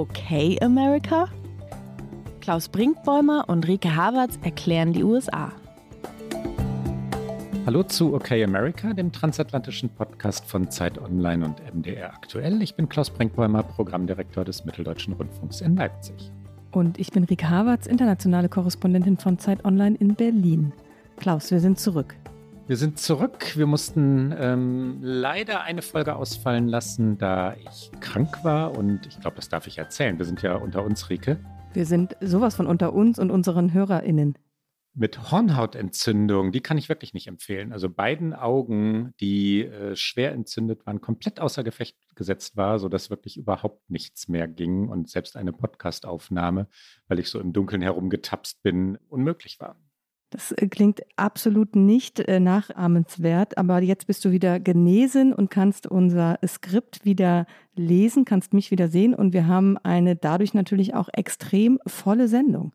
Okay America? Klaus Brinkbäumer und Rike Havertz erklären die USA. Hallo zu Okay America, dem transatlantischen Podcast von Zeit Online und MDR aktuell. Ich bin Klaus Brinkbäumer, Programmdirektor des Mitteldeutschen Rundfunks in Leipzig. Und ich bin Rike Havertz, internationale Korrespondentin von Zeit Online in Berlin. Klaus, wir sind zurück. Wir sind zurück. Wir mussten ähm, leider eine Folge ausfallen lassen, da ich krank war. Und ich glaube, das darf ich erzählen. Wir sind ja unter uns, Rike. Wir sind sowas von unter uns und unseren HörerInnen. Mit Hornhautentzündung, die kann ich wirklich nicht empfehlen. Also beiden Augen, die äh, schwer entzündet waren, komplett außer Gefecht gesetzt war, sodass wirklich überhaupt nichts mehr ging und selbst eine Podcastaufnahme, weil ich so im Dunkeln herumgetapst bin, unmöglich war. Das äh, klingt absolut nicht äh, nachahmenswert, aber jetzt bist du wieder genesen und kannst unser Skript wieder lesen, kannst mich wieder sehen und wir haben eine dadurch natürlich auch extrem volle Sendung.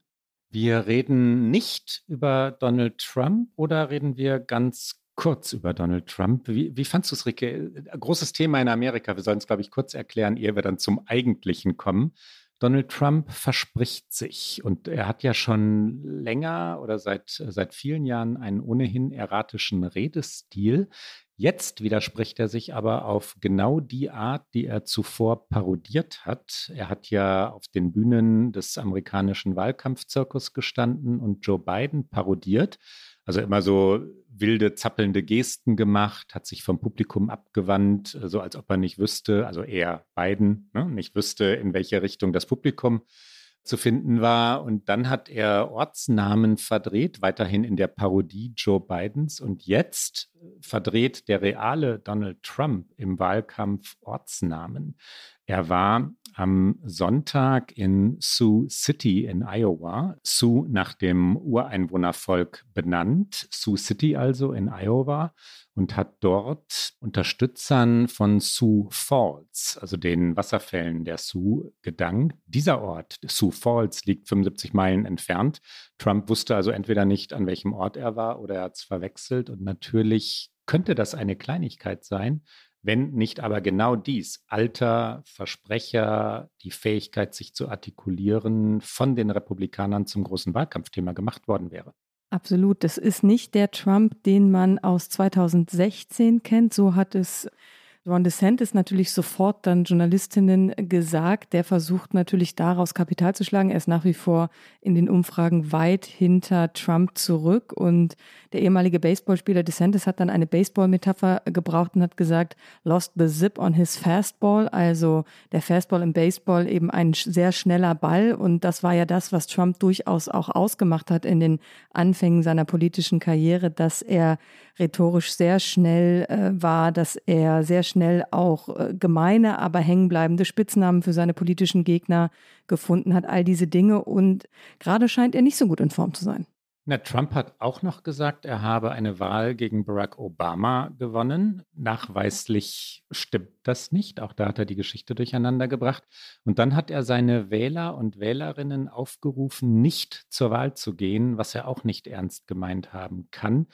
Wir reden nicht über Donald Trump oder reden wir ganz kurz über Donald Trump? Wie, wie fandst du es, Ricke? Großes Thema in Amerika. Wir sollen es, glaube ich, kurz erklären, ehe wir dann zum Eigentlichen kommen. Donald Trump verspricht sich und er hat ja schon länger oder seit, seit vielen Jahren einen ohnehin erratischen Redestil. Jetzt widerspricht er sich aber auf genau die Art, die er zuvor parodiert hat. Er hat ja auf den Bühnen des amerikanischen Wahlkampfzirkus gestanden und Joe Biden parodiert. Also immer so wilde, zappelnde Gesten gemacht, hat sich vom Publikum abgewandt, so als ob er nicht wüsste, also er Biden, ne, nicht wüsste, in welche Richtung das Publikum zu finden war. Und dann hat er Ortsnamen verdreht, weiterhin in der Parodie Joe Bidens. Und jetzt verdreht der reale Donald Trump im Wahlkampf Ortsnamen. Er war am Sonntag in Sioux City in Iowa. Sioux nach dem Ureinwohnervolk benannt. Sioux City also in Iowa und hat dort Unterstützern von Sioux Falls, also den Wasserfällen der Sioux, gedankt. Dieser Ort, Sioux Falls, liegt 75 Meilen entfernt. Trump wusste also entweder nicht, an welchem Ort er war oder er hat es verwechselt. Und natürlich könnte das eine Kleinigkeit sein, wenn nicht aber genau dies, Alter, Versprecher, die Fähigkeit, sich zu artikulieren, von den Republikanern zum großen Wahlkampfthema gemacht worden wäre. Absolut. Das ist nicht der Trump, den man aus 2016 kennt. So hat es Ron DeSantis natürlich sofort dann Journalistinnen gesagt. Der versucht natürlich daraus Kapital zu schlagen. Er ist nach wie vor in den Umfragen weit hinter Trump zurück. Und der ehemalige Baseballspieler DeSantis hat dann eine Baseball-Metapher gebraucht und hat gesagt, lost the zip on his fastball. Also der Fastball im Baseball eben ein sehr schneller Ball. Und das war ja das, was Trump durchaus auch ausgemacht hat in den Anfängen seiner politischen Karriere, dass er rhetorisch sehr schnell äh, war, dass er sehr schnell auch äh, gemeine, aber hängenbleibende Spitznamen für seine politischen Gegner gefunden hat, all diese Dinge. Und gerade scheint er nicht so gut in Form zu sein. Na, Trump hat auch noch gesagt, er habe eine Wahl gegen Barack Obama gewonnen. Nachweislich stimmt das nicht. Auch da hat er die Geschichte durcheinander gebracht. Und dann hat er seine Wähler und Wählerinnen aufgerufen, nicht zur Wahl zu gehen, was er auch nicht ernst gemeint haben kann.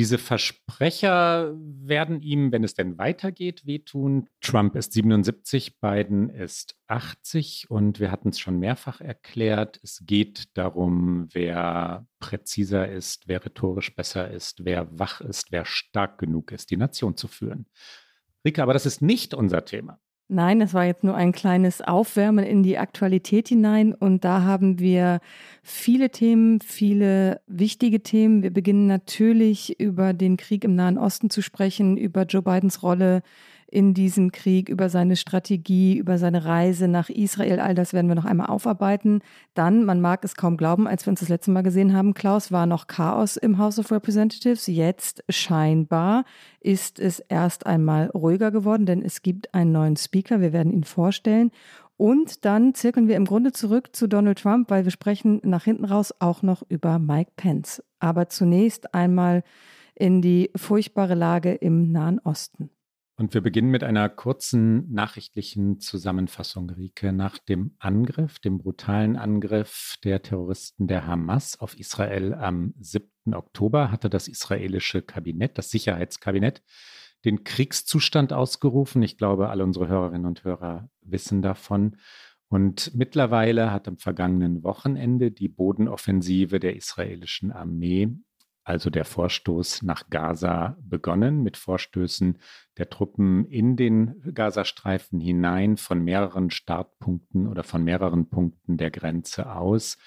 Diese Versprecher werden ihm, wenn es denn weitergeht, wehtun. Trump ist 77, Biden ist 80 und wir hatten es schon mehrfach erklärt. Es geht darum, wer präziser ist, wer rhetorisch besser ist, wer wach ist, wer stark genug ist, die Nation zu führen. Rika, aber das ist nicht unser Thema. Nein, es war jetzt nur ein kleines Aufwärmen in die Aktualität hinein und da haben wir viele Themen, viele wichtige Themen. Wir beginnen natürlich über den Krieg im Nahen Osten zu sprechen, über Joe Bidens Rolle in diesem Krieg, über seine Strategie, über seine Reise nach Israel. All das werden wir noch einmal aufarbeiten. Dann, man mag es kaum glauben, als wir uns das letzte Mal gesehen haben, Klaus, war noch Chaos im House of Representatives. Jetzt scheinbar ist es erst einmal ruhiger geworden, denn es gibt einen neuen Speaker. Wir werden ihn vorstellen. Und dann zirkeln wir im Grunde zurück zu Donald Trump, weil wir sprechen nach hinten raus auch noch über Mike Pence. Aber zunächst einmal in die furchtbare Lage im Nahen Osten. Und wir beginnen mit einer kurzen nachrichtlichen Zusammenfassung, Rike. Nach dem Angriff, dem brutalen Angriff der Terroristen der Hamas auf Israel am 7. Oktober hatte das israelische Kabinett, das Sicherheitskabinett, den Kriegszustand ausgerufen. Ich glaube, alle unsere Hörerinnen und Hörer wissen davon. Und mittlerweile hat am vergangenen Wochenende die Bodenoffensive der israelischen Armee, also der Vorstoß nach Gaza, begonnen mit Vorstößen der Truppen in den Gazastreifen hinein von mehreren Startpunkten oder von mehreren Punkten der Grenze aus.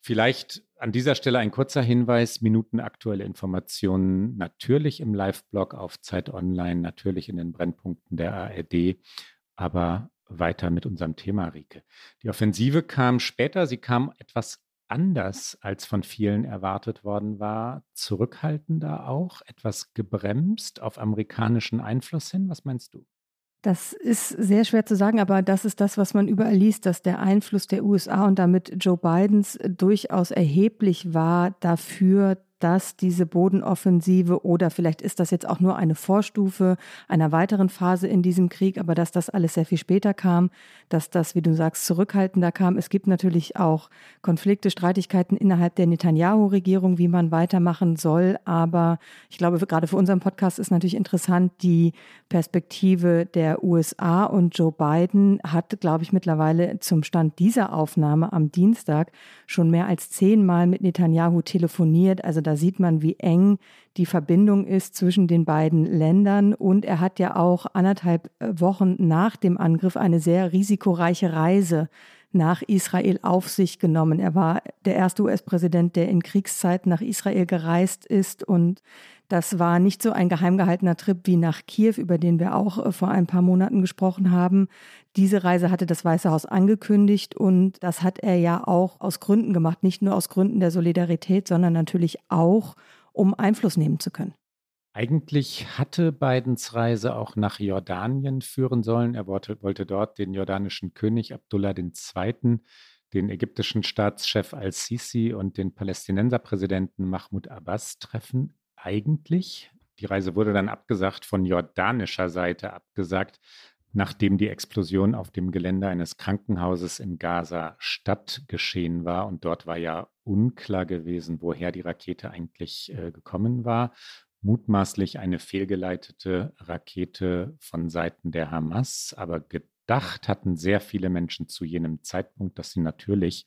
Vielleicht an dieser Stelle ein kurzer Hinweis, minutenaktuelle Informationen natürlich im Live-Blog auf Zeit Online, natürlich in den Brennpunkten der ARD, aber weiter mit unserem Thema, Rike. Die Offensive kam später, sie kam etwas anders, als von vielen erwartet worden war, zurückhaltender auch, etwas gebremst auf amerikanischen Einfluss hin. Was meinst du? Das ist sehr schwer zu sagen, aber das ist das, was man überall liest, dass der Einfluss der USA und damit Joe Bidens durchaus erheblich war dafür, dass diese Bodenoffensive oder vielleicht ist das jetzt auch nur eine Vorstufe einer weiteren Phase in diesem Krieg, aber dass das alles sehr viel später kam, dass das, wie du sagst, zurückhaltender kam. Es gibt natürlich auch Konflikte, Streitigkeiten innerhalb der Netanyahu-Regierung, wie man weitermachen soll. Aber ich glaube, gerade für unseren Podcast ist natürlich interessant, die Perspektive der USA und Joe Biden hat, glaube ich, mittlerweile zum Stand dieser Aufnahme am Dienstag schon mehr als zehnmal mit Netanyahu telefoniert. Also da sieht man, wie eng die Verbindung ist zwischen den beiden Ländern. Und er hat ja auch anderthalb äh, Wochen nach dem Angriff eine sehr risikoreiche Reise nach Israel auf sich genommen. Er war der erste US-Präsident, der in Kriegszeiten nach Israel gereist ist. Und das war nicht so ein geheim gehaltener Trip wie nach Kiew, über den wir auch äh, vor ein paar Monaten gesprochen haben. Diese Reise hatte das Weiße Haus angekündigt und das hat er ja auch aus Gründen gemacht, nicht nur aus Gründen der Solidarität, sondern natürlich auch, um Einfluss nehmen zu können. Eigentlich hatte Bidens Reise auch nach Jordanien führen sollen. Er wollte, wollte dort den jordanischen König Abdullah II., den ägyptischen Staatschef al-Sisi und den Palästinenserpräsidenten Mahmoud Abbas treffen. Eigentlich. Die Reise wurde dann abgesagt, von jordanischer Seite abgesagt, nachdem die Explosion auf dem Gelände eines Krankenhauses in Gaza Stadt geschehen war. Und dort war ja unklar gewesen, woher die Rakete eigentlich äh, gekommen war. Mutmaßlich eine fehlgeleitete Rakete von Seiten der Hamas, aber gedacht hatten sehr viele Menschen zu jenem Zeitpunkt, dass sie natürlich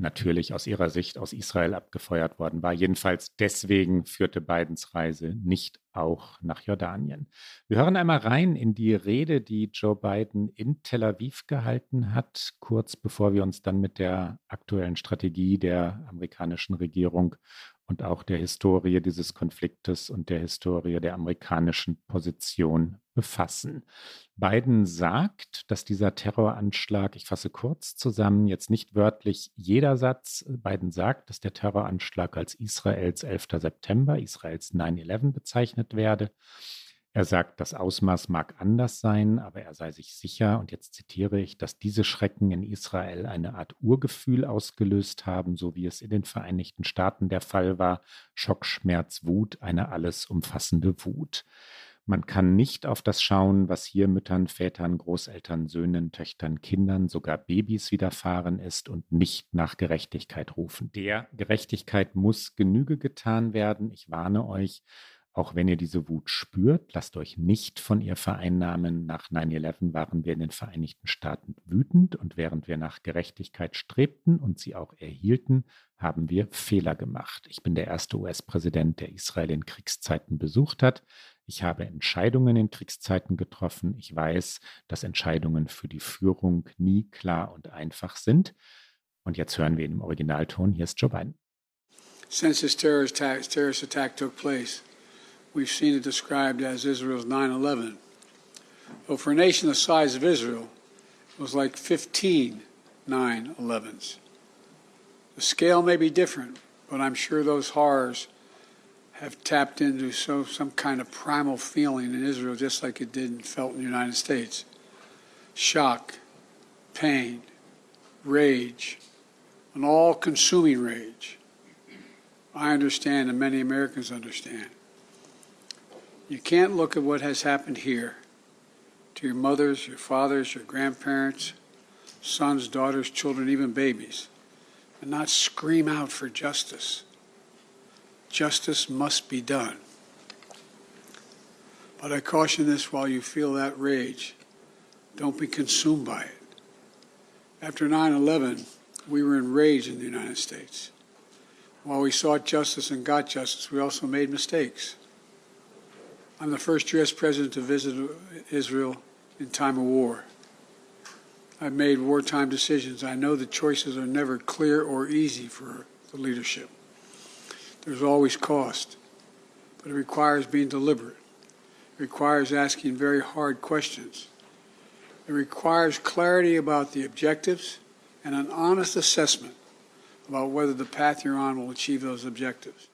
natürlich aus ihrer Sicht aus Israel abgefeuert worden war. Jedenfalls deswegen führte Bidens Reise nicht auch nach Jordanien. Wir hören einmal rein in die Rede, die Joe Biden in Tel Aviv gehalten hat, kurz bevor wir uns dann mit der aktuellen Strategie der amerikanischen Regierung und auch der Historie dieses Konfliktes und der Historie der amerikanischen Position befassen. Biden sagt, dass dieser Terroranschlag, ich fasse kurz zusammen, jetzt nicht wörtlich jeder Satz, Biden sagt, dass der Terroranschlag als Israels 11. September, Israels 9-11 bezeichnet werde. Er sagt, das Ausmaß mag anders sein, aber er sei sich sicher, und jetzt zitiere ich, dass diese Schrecken in Israel eine Art Urgefühl ausgelöst haben, so wie es in den Vereinigten Staaten der Fall war. Schock, Schmerz, Wut, eine alles umfassende Wut. Man kann nicht auf das schauen, was hier Müttern, Vätern, Großeltern, Söhnen, Töchtern, Kindern, sogar Babys widerfahren ist und nicht nach Gerechtigkeit rufen. Der Gerechtigkeit muss Genüge getan werden. Ich warne euch, auch wenn ihr diese Wut spürt, lasst euch nicht von ihr vereinnahmen. Nach 9-11 waren wir in den Vereinigten Staaten wütend und während wir nach Gerechtigkeit strebten und sie auch erhielten, haben wir Fehler gemacht. Ich bin der erste US-Präsident, der Israel in Kriegszeiten besucht hat. Ich habe Entscheidungen in Kriegszeiten getroffen. Ich weiß, dass Entscheidungen für die Führung nie klar und einfach sind. Und jetzt hören wir ihn im Originalton. Hier ist Joe Biden. Since this terrorist attack, terrorist attack took place, we've seen it described as Israel's 9 11. Well, for a nation the size of Israel, it was like 15 9 11s. The scale may be different, but I'm sure those horrors have tapped into so, some kind of primal feeling in Israel, just like it did and felt in the United States shock, pain, rage, an all consuming rage. I understand, and many Americans understand. You can't look at what has happened here to your mothers, your fathers, your grandparents, sons, daughters, children, even babies, and not scream out for justice. Justice must be done. But I caution this while you feel that rage, don't be consumed by it. After 9 11, we were enraged in the United States. While we sought justice and got justice, we also made mistakes. I'm the first U.S. president to visit Israel in time of war. I've made wartime decisions. I know the choices are never clear or easy for the leadership. There's always cost, but it requires being deliberate. It requires asking very hard questions. It requires clarity about the objectives and an honest assessment about whether the path you're on will achieve those objectives.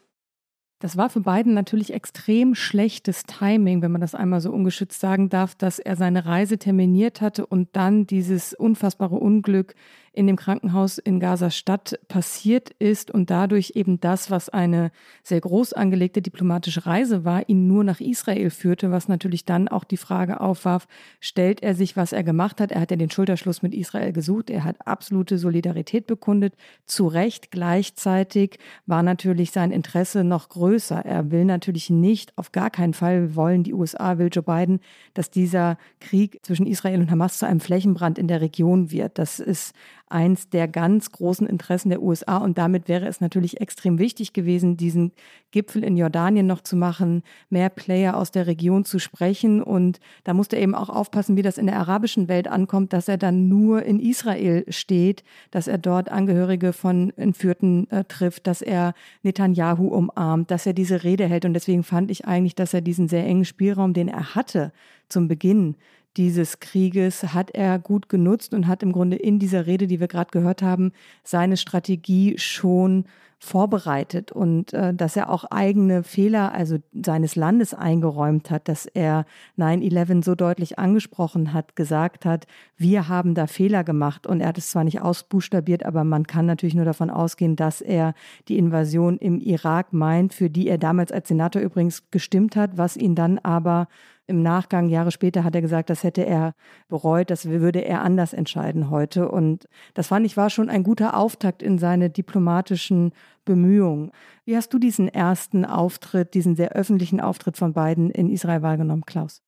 Das war für Biden natürlich extrem schlechtes Timing, wenn man das einmal so ungeschützt sagen darf, dass er seine Reise terminiert hatte und dann dieses unfassbare Unglück in dem Krankenhaus in Gaza-Stadt passiert ist und dadurch eben das, was eine sehr groß angelegte diplomatische Reise war, ihn nur nach Israel führte, was natürlich dann auch die Frage aufwarf, stellt er sich, was er gemacht hat? Er hat ja den Schulterschluss mit Israel gesucht, er hat absolute Solidarität bekundet, zu Recht. Gleichzeitig war natürlich sein Interesse noch größer. Er will natürlich nicht, auf gar keinen Fall wollen die USA, will Joe Biden, dass dieser Krieg zwischen Israel und Hamas zu einem Flächenbrand in der Region wird. Das ist eins der ganz großen Interessen der USA. Und damit wäre es natürlich extrem wichtig gewesen, diesen Gipfel in Jordanien noch zu machen, mehr Player aus der Region zu sprechen. Und da musste er eben auch aufpassen, wie das in der arabischen Welt ankommt, dass er dann nur in Israel steht, dass er dort Angehörige von Entführten äh, trifft, dass er Netanyahu umarmt, dass er diese Rede hält. Und deswegen fand ich eigentlich, dass er diesen sehr engen Spielraum, den er hatte zum Beginn dieses Krieges hat er gut genutzt und hat im Grunde in dieser Rede, die wir gerade gehört haben, seine Strategie schon vorbereitet. Und äh, dass er auch eigene Fehler, also seines Landes eingeräumt hat, dass er 9-11 so deutlich angesprochen hat, gesagt hat, wir haben da Fehler gemacht. Und er hat es zwar nicht ausbuchstabiert, aber man kann natürlich nur davon ausgehen, dass er die Invasion im Irak meint, für die er damals als Senator übrigens gestimmt hat, was ihn dann aber im Nachgang, Jahre später, hat er gesagt, das hätte er bereut, das würde er anders entscheiden heute. Und das fand ich war schon ein guter Auftakt in seine diplomatischen Bemühungen. Wie hast du diesen ersten Auftritt, diesen sehr öffentlichen Auftritt von beiden in Israel wahrgenommen, Klaus?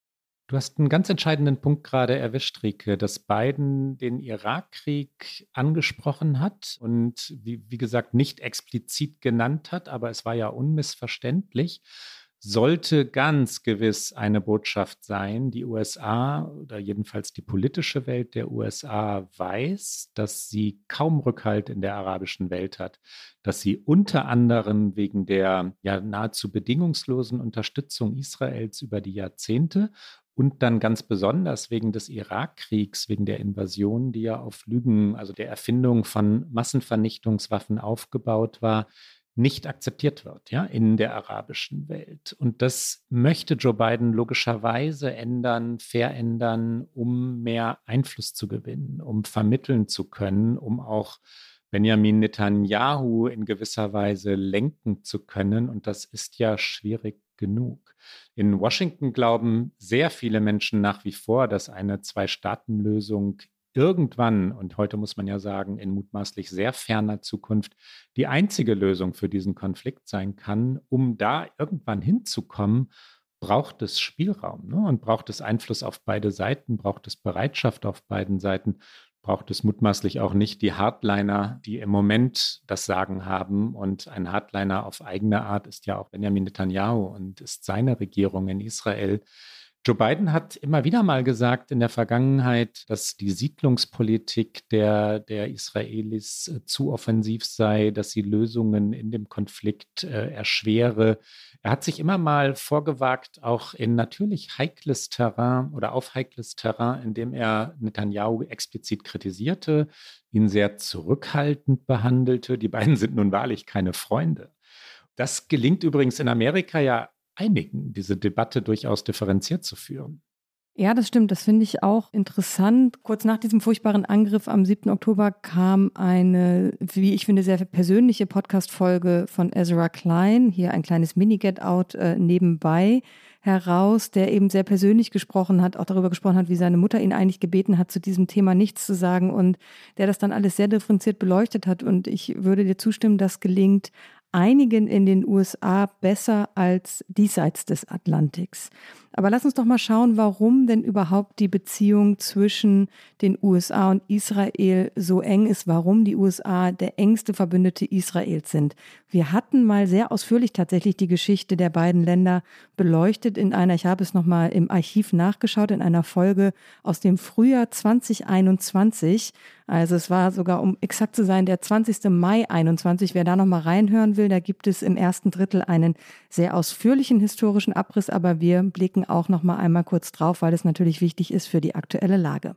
Du hast einen ganz entscheidenden Punkt gerade erwischt, Rike, dass Biden den Irakkrieg angesprochen hat und wie, wie gesagt nicht explizit genannt hat, aber es war ja unmissverständlich sollte ganz gewiss eine Botschaft sein. Die USA oder jedenfalls die politische Welt der USA weiß, dass sie kaum Rückhalt in der arabischen Welt hat, dass sie unter anderem wegen der ja nahezu bedingungslosen Unterstützung Israels über die Jahrzehnte und dann ganz besonders wegen des Irakkriegs, wegen der Invasion, die ja auf Lügen, also der Erfindung von Massenvernichtungswaffen aufgebaut war, nicht akzeptiert wird, ja, in der arabischen Welt. Und das möchte Joe Biden logischerweise ändern, verändern, um mehr Einfluss zu gewinnen, um vermitteln zu können, um auch Benjamin Netanyahu in gewisser Weise lenken zu können. Und das ist ja schwierig genug. In Washington glauben sehr viele Menschen nach wie vor, dass eine Zwei-Staaten-Lösung irgendwann, und heute muss man ja sagen, in mutmaßlich sehr ferner Zukunft, die einzige Lösung für diesen Konflikt sein kann, um da irgendwann hinzukommen, braucht es Spielraum ne? und braucht es Einfluss auf beide Seiten, braucht es Bereitschaft auf beiden Seiten, braucht es mutmaßlich auch nicht die Hardliner, die im Moment das Sagen haben. Und ein Hardliner auf eigene Art ist ja auch Benjamin Netanyahu und ist seine Regierung in Israel Joe Biden hat immer wieder mal gesagt in der Vergangenheit, dass die Siedlungspolitik der, der Israelis äh, zu offensiv sei, dass sie Lösungen in dem Konflikt äh, erschwere. Er hat sich immer mal vorgewagt, auch in natürlich heikles Terrain oder auf heikles Terrain, indem er Netanyahu explizit kritisierte, ihn sehr zurückhaltend behandelte. Die beiden sind nun wahrlich keine Freunde. Das gelingt übrigens in Amerika ja einigen, diese Debatte durchaus differenziert zu führen. Ja, das stimmt. Das finde ich auch interessant. Kurz nach diesem furchtbaren Angriff am 7. Oktober kam eine, wie ich finde, sehr persönliche Podcast-Folge von Ezra Klein, hier ein kleines Mini-Get-Out äh, nebenbei heraus, der eben sehr persönlich gesprochen hat, auch darüber gesprochen hat, wie seine Mutter ihn eigentlich gebeten hat, zu diesem Thema nichts zu sagen und der das dann alles sehr differenziert beleuchtet hat. Und ich würde dir zustimmen, das gelingt einigen in den USA besser als diesseits des Atlantiks. Aber lass uns doch mal schauen, warum denn überhaupt die Beziehung zwischen den USA und Israel so eng ist, warum die USA der engste Verbündete Israels sind. Wir hatten mal sehr ausführlich tatsächlich die Geschichte der beiden Länder beleuchtet in einer, ich habe es nochmal im Archiv nachgeschaut, in einer Folge aus dem Frühjahr 2021. Also es war sogar, um exakt zu sein, der 20. Mai 21. Wer da nochmal reinhören will, da gibt es im ersten Drittel einen sehr ausführlichen historischen Abriss, aber wir blicken auch nochmal einmal kurz drauf, weil es natürlich wichtig ist für die aktuelle Lage.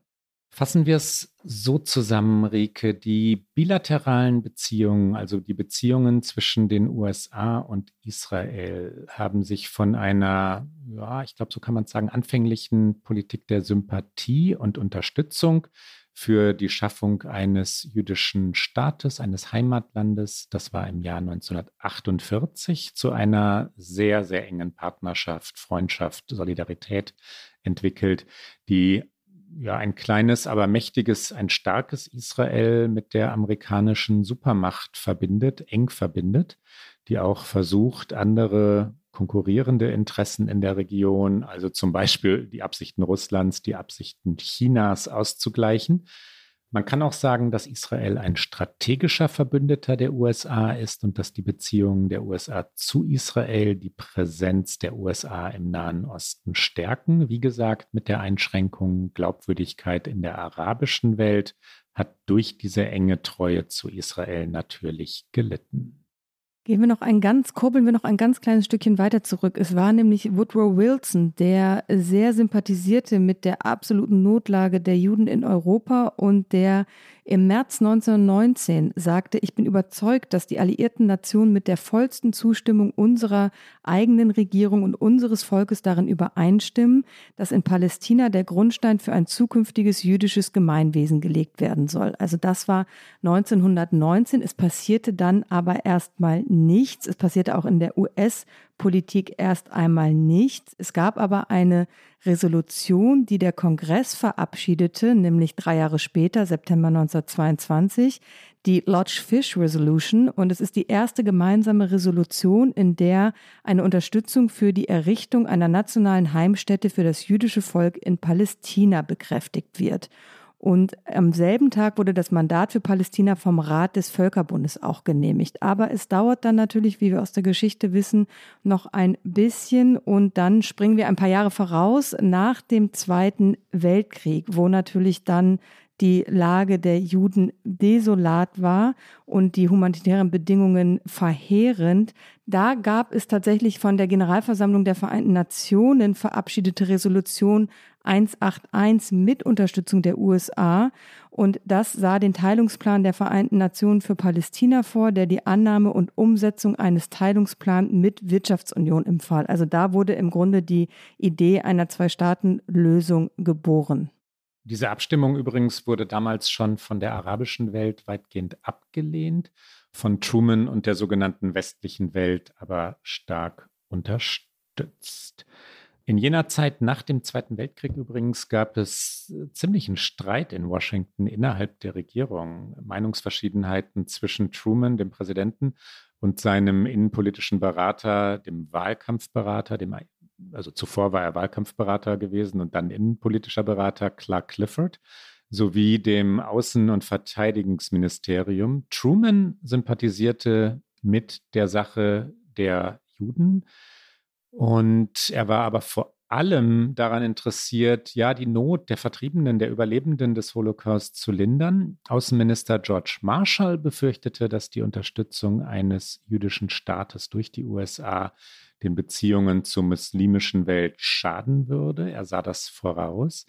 Fassen wir es so zusammen, Rike, die bilateralen Beziehungen, also die Beziehungen zwischen den USA und Israel, haben sich von einer, ja, ich glaube, so kann man sagen, anfänglichen Politik der Sympathie und Unterstützung für die Schaffung eines jüdischen Staates, eines Heimatlandes. Das war im Jahr 1948 zu einer sehr, sehr engen Partnerschaft, Freundschaft, Solidarität entwickelt, die ja ein kleines, aber mächtiges, ein starkes Israel mit der amerikanischen Supermacht verbindet, eng verbindet, die auch versucht, andere konkurrierende Interessen in der Region, also zum Beispiel die Absichten Russlands, die Absichten Chinas auszugleichen. Man kann auch sagen, dass Israel ein strategischer Verbündeter der USA ist und dass die Beziehungen der USA zu Israel die Präsenz der USA im Nahen Osten stärken. Wie gesagt, mit der Einschränkung Glaubwürdigkeit in der arabischen Welt hat durch diese enge Treue zu Israel natürlich gelitten. Gehen wir noch ein ganz, kurbeln wir noch ein ganz kleines Stückchen weiter zurück. Es war nämlich Woodrow Wilson, der sehr sympathisierte mit der absoluten Notlage der Juden in Europa und der im März 1919 sagte, ich bin überzeugt, dass die alliierten Nationen mit der vollsten Zustimmung unserer eigenen Regierung und unseres Volkes darin übereinstimmen, dass in Palästina der Grundstein für ein zukünftiges jüdisches Gemeinwesen gelegt werden soll. Also das war 1919. Es passierte dann aber erstmal nichts. Es passierte auch in der US Politik erst einmal nichts. Es gab aber eine Resolution, die der Kongress verabschiedete, nämlich drei Jahre später, September 1922, die Lodge Fish Resolution. Und es ist die erste gemeinsame Resolution, in der eine Unterstützung für die Errichtung einer nationalen Heimstätte für das jüdische Volk in Palästina bekräftigt wird. Und am selben Tag wurde das Mandat für Palästina vom Rat des Völkerbundes auch genehmigt. Aber es dauert dann natürlich, wie wir aus der Geschichte wissen, noch ein bisschen. Und dann springen wir ein paar Jahre voraus nach dem Zweiten Weltkrieg, wo natürlich dann die Lage der Juden desolat war und die humanitären Bedingungen verheerend. Da gab es tatsächlich von der Generalversammlung der Vereinten Nationen verabschiedete Resolution 181 mit Unterstützung der USA. Und das sah den Teilungsplan der Vereinten Nationen für Palästina vor, der die Annahme und Umsetzung eines Teilungsplans mit Wirtschaftsunion empfahl. Also da wurde im Grunde die Idee einer Zwei-Staaten-Lösung geboren. Diese Abstimmung übrigens wurde damals schon von der arabischen Welt weitgehend abgelehnt, von Truman und der sogenannten westlichen Welt aber stark unterstützt. In jener Zeit nach dem Zweiten Weltkrieg übrigens gab es äh, ziemlichen Streit in Washington innerhalb der Regierung, Meinungsverschiedenheiten zwischen Truman, dem Präsidenten, und seinem innenpolitischen Berater, dem Wahlkampfberater, dem, also zuvor war er Wahlkampfberater gewesen und dann innenpolitischer Berater Clark Clifford, sowie dem Außen- und Verteidigungsministerium. Truman sympathisierte mit der Sache der Juden und er war aber vor allem daran interessiert, ja, die Not der Vertriebenen, der Überlebenden des Holocaust zu lindern. Außenminister George Marshall befürchtete, dass die Unterstützung eines jüdischen Staates durch die USA den Beziehungen zur muslimischen Welt schaden würde. Er sah das voraus.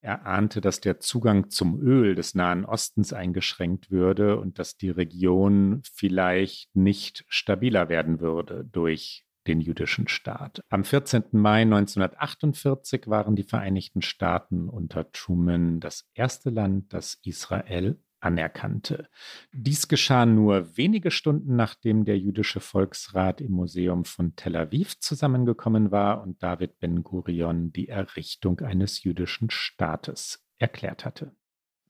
Er ahnte, dass der Zugang zum Öl des Nahen Ostens eingeschränkt würde und dass die Region vielleicht nicht stabiler werden würde durch den jüdischen Staat. Am 14. Mai 1948 waren die Vereinigten Staaten unter Truman das erste Land, das Israel anerkannte. Dies geschah nur wenige Stunden nachdem der jüdische Volksrat im Museum von Tel Aviv zusammengekommen war und David Ben Gurion die Errichtung eines jüdischen Staates erklärt hatte.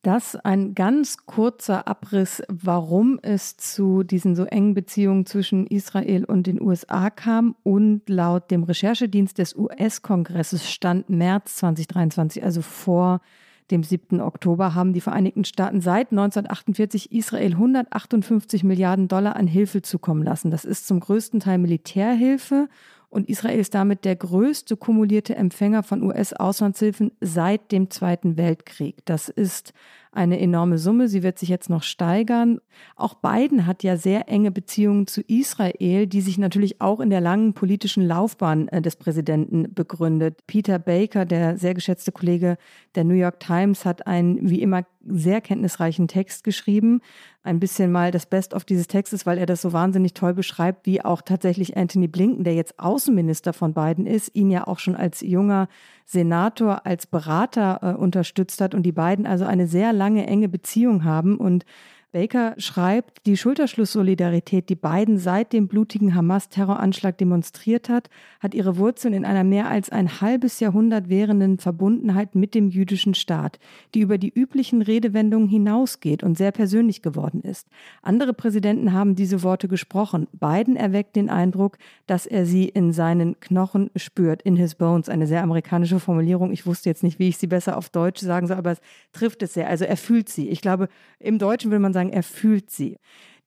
Das ein ganz kurzer Abriss, warum es zu diesen so engen Beziehungen zwischen Israel und den USA kam. Und laut dem Recherchedienst des US-Kongresses stand März 2023, also vor dem 7. Oktober, haben die Vereinigten Staaten seit 1948 Israel 158 Milliarden Dollar an Hilfe zukommen lassen. Das ist zum größten Teil Militärhilfe und Israel ist damit der größte kumulierte Empfänger von US-Auslandshilfen seit dem Zweiten Weltkrieg. Das ist eine enorme Summe. Sie wird sich jetzt noch steigern. Auch Biden hat ja sehr enge Beziehungen zu Israel, die sich natürlich auch in der langen politischen Laufbahn äh, des Präsidenten begründet. Peter Baker, der sehr geschätzte Kollege der New York Times, hat einen wie immer sehr kenntnisreichen Text geschrieben. Ein bisschen mal das Best of dieses Textes, weil er das so wahnsinnig toll beschreibt, wie auch tatsächlich Anthony Blinken, der jetzt Außenminister von Biden ist, ihn ja auch schon als junger Senator, als Berater äh, unterstützt hat und die beiden also eine sehr lange enge Beziehung haben und Baker schreibt, die Schulterschlusssolidarität, die Biden seit dem blutigen Hamas-Terroranschlag demonstriert hat, hat ihre Wurzeln in einer mehr als ein halbes Jahrhundert währenden Verbundenheit mit dem jüdischen Staat, die über die üblichen Redewendungen hinausgeht und sehr persönlich geworden ist. Andere Präsidenten haben diese Worte gesprochen. Biden erweckt den Eindruck, dass er sie in seinen Knochen spürt, in his bones, eine sehr amerikanische Formulierung. Ich wusste jetzt nicht, wie ich sie besser auf Deutsch sagen soll, aber es trifft es sehr. Also er fühlt sie. Ich glaube, im Deutschen will man sagen, sagen, er fühlt sie.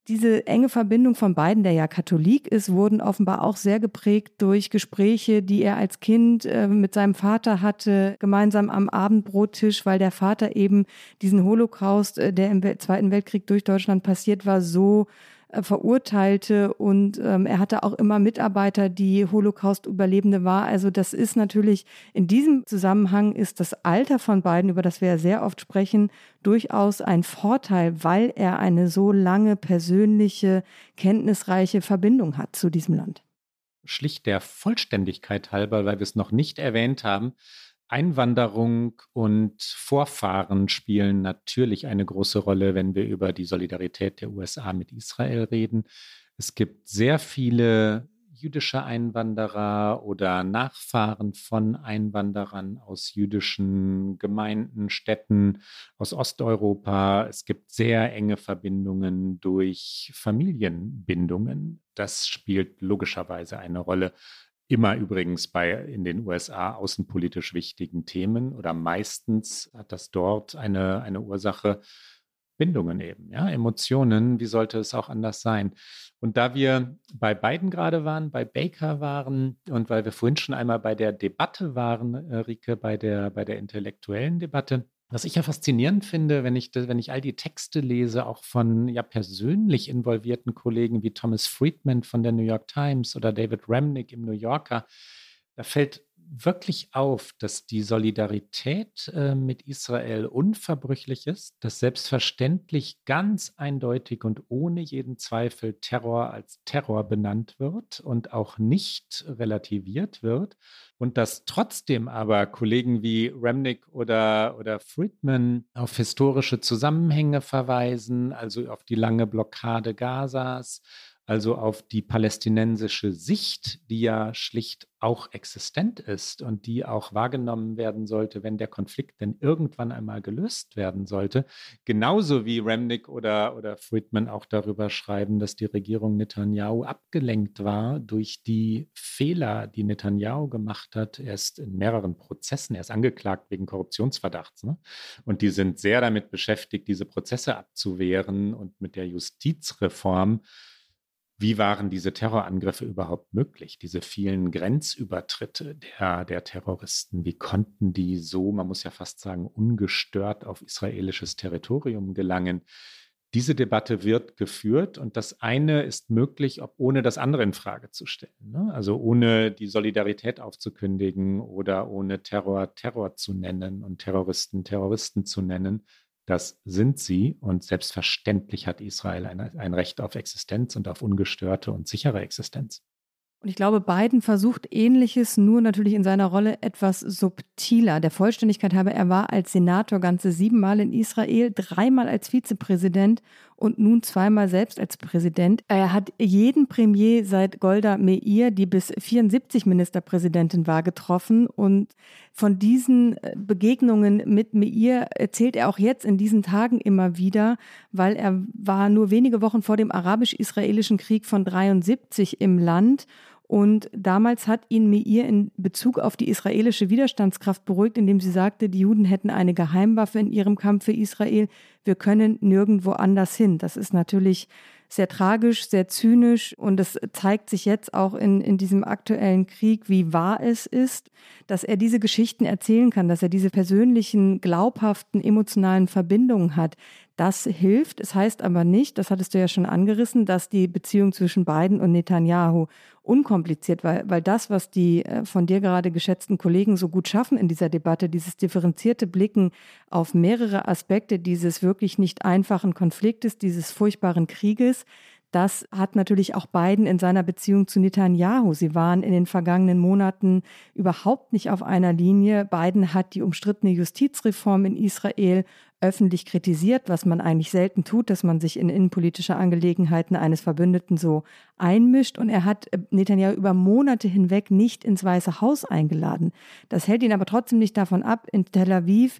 Diese enge Verbindung von beiden, der ja Katholik ist, wurden offenbar auch sehr geprägt durch Gespräche, die er als Kind äh, mit seinem Vater hatte, gemeinsam am Abendbrottisch, weil der Vater eben diesen Holocaust, äh, der im Zweiten Weltkrieg durch Deutschland passiert war, so verurteilte und ähm, er hatte auch immer Mitarbeiter, die Holocaust-Überlebende war. Also das ist natürlich in diesem Zusammenhang ist das Alter von beiden, über das wir ja sehr oft sprechen, durchaus ein Vorteil, weil er eine so lange persönliche, kenntnisreiche Verbindung hat zu diesem Land. Schlicht der Vollständigkeit halber, weil wir es noch nicht erwähnt haben, Einwanderung und Vorfahren spielen natürlich eine große Rolle, wenn wir über die Solidarität der USA mit Israel reden. Es gibt sehr viele jüdische Einwanderer oder Nachfahren von Einwanderern aus jüdischen Gemeinden, Städten aus Osteuropa. Es gibt sehr enge Verbindungen durch Familienbindungen. Das spielt logischerweise eine Rolle. Immer übrigens bei in den USA außenpolitisch wichtigen Themen oder meistens hat das dort eine, eine Ursache Bindungen eben, ja, Emotionen, wie sollte es auch anders sein? Und da wir bei beiden gerade waren, bei Baker waren und weil wir vorhin schon einmal bei der Debatte waren, äh, Rike, bei der, bei der intellektuellen Debatte, was ich ja faszinierend finde, wenn ich, wenn ich all die Texte lese, auch von ja persönlich involvierten Kollegen wie Thomas Friedman von der New York Times oder David Remnick im New Yorker, da fällt wirklich auf, dass die Solidarität äh, mit Israel unverbrüchlich ist, dass selbstverständlich ganz eindeutig und ohne jeden Zweifel Terror als Terror benannt wird und auch nicht relativiert wird und dass trotzdem aber Kollegen wie Remnick oder, oder Friedman auf historische Zusammenhänge verweisen, also auf die lange Blockade Gazas, also auf die palästinensische Sicht, die ja schlicht auch existent ist und die auch wahrgenommen werden sollte, wenn der Konflikt denn irgendwann einmal gelöst werden sollte. Genauso wie Remnick oder, oder Friedman auch darüber schreiben, dass die Regierung Netanyahu abgelenkt war durch die Fehler, die Netanyahu gemacht hat. Er ist in mehreren Prozessen, er ist angeklagt wegen Korruptionsverdachts. Ne? Und die sind sehr damit beschäftigt, diese Prozesse abzuwehren und mit der Justizreform wie waren diese Terrorangriffe überhaupt möglich? Diese vielen Grenzübertritte der, der Terroristen, wie konnten die so, man muss ja fast sagen, ungestört auf israelisches Territorium gelangen? Diese Debatte wird geführt und das eine ist möglich, ob ohne das andere in Frage zu stellen. Ne? Also ohne die Solidarität aufzukündigen oder ohne Terror Terror zu nennen und Terroristen Terroristen zu nennen, das sind sie und selbstverständlich hat Israel ein, ein Recht auf Existenz und auf ungestörte und sichere Existenz. Und ich glaube, Biden versucht ähnliches, nur natürlich in seiner Rolle etwas subtiler. Der Vollständigkeit habe, er war als Senator ganze siebenmal in Israel, dreimal als Vizepräsident und nun zweimal selbst als Präsident. Er hat jeden Premier seit Golda Meir, die bis 74 Ministerpräsidentin war, getroffen. Und von diesen äh, Begegnungen mit Meir erzählt er auch jetzt in diesen Tagen immer wieder, weil er war nur wenige Wochen vor dem arabisch-israelischen Krieg von 73 im Land und damals hat ihn Meir in Bezug auf die israelische Widerstandskraft beruhigt, indem sie sagte, die Juden hätten eine Geheimwaffe in ihrem Kampf für Israel. Wir können nirgendwo anders hin. Das ist natürlich sehr tragisch, sehr zynisch und es zeigt sich jetzt auch in, in diesem aktuellen Krieg, wie wahr es ist, dass er diese Geschichten erzählen kann, dass er diese persönlichen, glaubhaften, emotionalen Verbindungen hat. Das hilft. Es heißt aber nicht, das hattest du ja schon angerissen, dass die Beziehung zwischen Biden und Netanyahu unkompliziert, weil, weil das, was die äh, von dir gerade geschätzten Kollegen so gut schaffen in dieser Debatte, dieses differenzierte Blicken auf mehrere Aspekte dieses wirklich nicht einfachen Konfliktes, dieses furchtbaren Krieges, das hat natürlich auch Biden in seiner Beziehung zu Netanyahu. Sie waren in den vergangenen Monaten überhaupt nicht auf einer Linie. Biden hat die umstrittene Justizreform in Israel öffentlich kritisiert, was man eigentlich selten tut, dass man sich in innenpolitische Angelegenheiten eines Verbündeten so einmischt. Und er hat äh, Netanyahu über Monate hinweg nicht ins Weiße Haus eingeladen. Das hält ihn aber trotzdem nicht davon ab, in Tel Aviv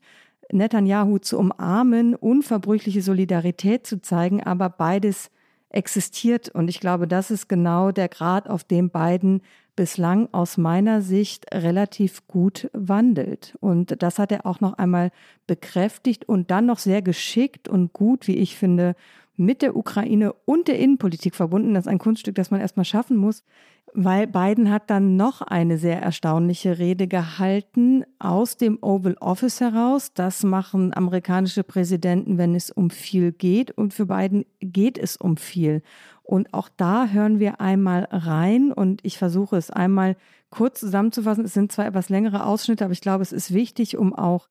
Netanyahu zu umarmen, unverbrüchliche Solidarität zu zeigen, aber beides existiert. Und ich glaube, das ist genau der Grad, auf dem Biden bislang aus meiner Sicht relativ gut wandelt. Und das hat er auch noch einmal bekräftigt und dann noch sehr geschickt und gut, wie ich finde, mit der Ukraine und der Innenpolitik verbunden. Das ist ein Kunststück, das man erstmal schaffen muss, weil Biden hat dann noch eine sehr erstaunliche Rede gehalten aus dem Oval Office heraus. Das machen amerikanische Präsidenten, wenn es um viel geht. Und für Biden geht es um viel. Und auch da hören wir einmal rein und ich versuche es einmal kurz zusammenzufassen. Es sind zwar etwas längere Ausschnitte, aber ich glaube, es ist wichtig, um auch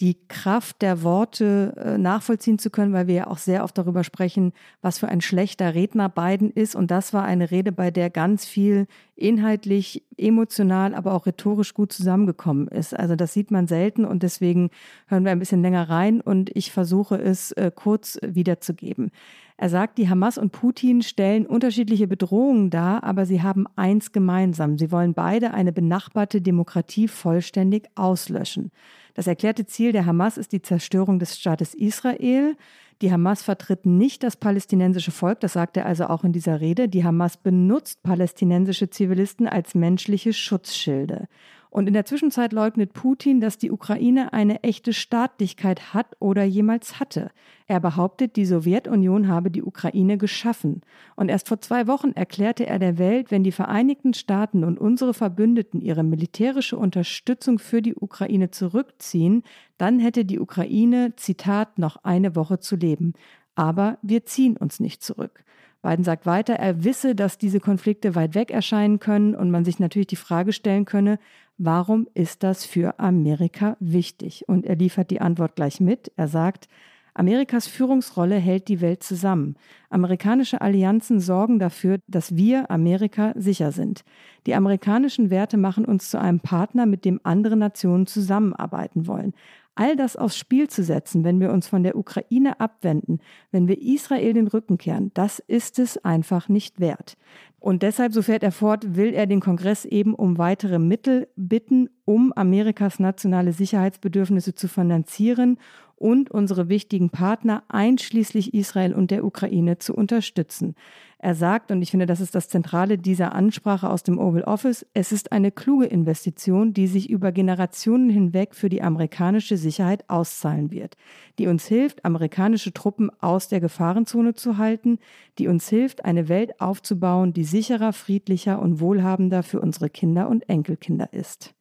die Kraft der Worte äh, nachvollziehen zu können, weil wir ja auch sehr oft darüber sprechen, was für ein schlechter Redner Biden ist. Und das war eine Rede, bei der ganz viel inhaltlich, emotional, aber auch rhetorisch gut zusammengekommen ist. Also das sieht man selten und deswegen hören wir ein bisschen länger rein und ich versuche es äh, kurz wiederzugeben. Er sagt, die Hamas und Putin stellen unterschiedliche Bedrohungen dar, aber sie haben eins gemeinsam. Sie wollen beide eine benachbarte Demokratie vollständig auslöschen. Das erklärte Ziel der Hamas ist die Zerstörung des Staates Israel. Die Hamas vertritt nicht das palästinensische Volk, das sagt er also auch in dieser Rede. Die Hamas benutzt palästinensische Zivilisten als menschliche Schutzschilde. Und in der Zwischenzeit leugnet Putin, dass die Ukraine eine echte Staatlichkeit hat oder jemals hatte. Er behauptet, die Sowjetunion habe die Ukraine geschaffen. Und erst vor zwei Wochen erklärte er der Welt, wenn die Vereinigten Staaten und unsere Verbündeten ihre militärische Unterstützung für die Ukraine zurückziehen, dann hätte die Ukraine, Zitat, noch eine Woche zu leben. Aber wir ziehen uns nicht zurück. Biden sagt weiter, er wisse, dass diese Konflikte weit weg erscheinen können und man sich natürlich die Frage stellen könne, Warum ist das für Amerika wichtig? Und er liefert die Antwort gleich mit. Er sagt, Amerikas Führungsrolle hält die Welt zusammen. Amerikanische Allianzen sorgen dafür, dass wir, Amerika, sicher sind. Die amerikanischen Werte machen uns zu einem Partner, mit dem andere Nationen zusammenarbeiten wollen all das aufs Spiel zu setzen, wenn wir uns von der Ukraine abwenden, wenn wir Israel den Rücken kehren, das ist es einfach nicht wert. Und deshalb, so fährt er fort, will er den Kongress eben um weitere Mittel bitten, um Amerikas nationale Sicherheitsbedürfnisse zu finanzieren und unsere wichtigen Partner einschließlich Israel und der Ukraine zu unterstützen. Er sagt, und ich finde, das ist das Zentrale dieser Ansprache aus dem Oval Office, es ist eine kluge Investition, die sich über Generationen hinweg für die amerikanische Sicherheit auszahlen wird, die uns hilft, amerikanische Truppen aus der Gefahrenzone zu halten, die uns hilft, eine Welt aufzubauen, die sicherer, friedlicher und wohlhabender für unsere Kinder und Enkelkinder ist.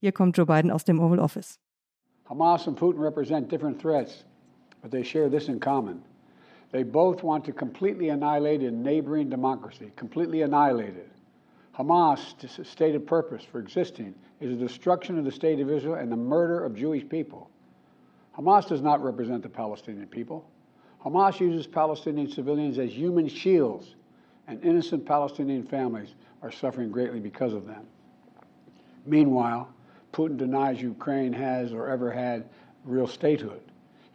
Hier kommt Joe Biden aus dem Oval Office. Hamas and Putin represent different threats, but they share this in common. They both want to completely annihilate a neighboring democracy, completely annihilate it. Hamas' stated purpose for existing is the destruction of the state of Israel and the murder of Jewish people. Hamas does not represent the Palestinian people. Hamas uses Palestinian civilians as human shields, and innocent Palestinian families are suffering greatly because of them. Meanwhile, Putin denies Ukraine has or ever had real statehood.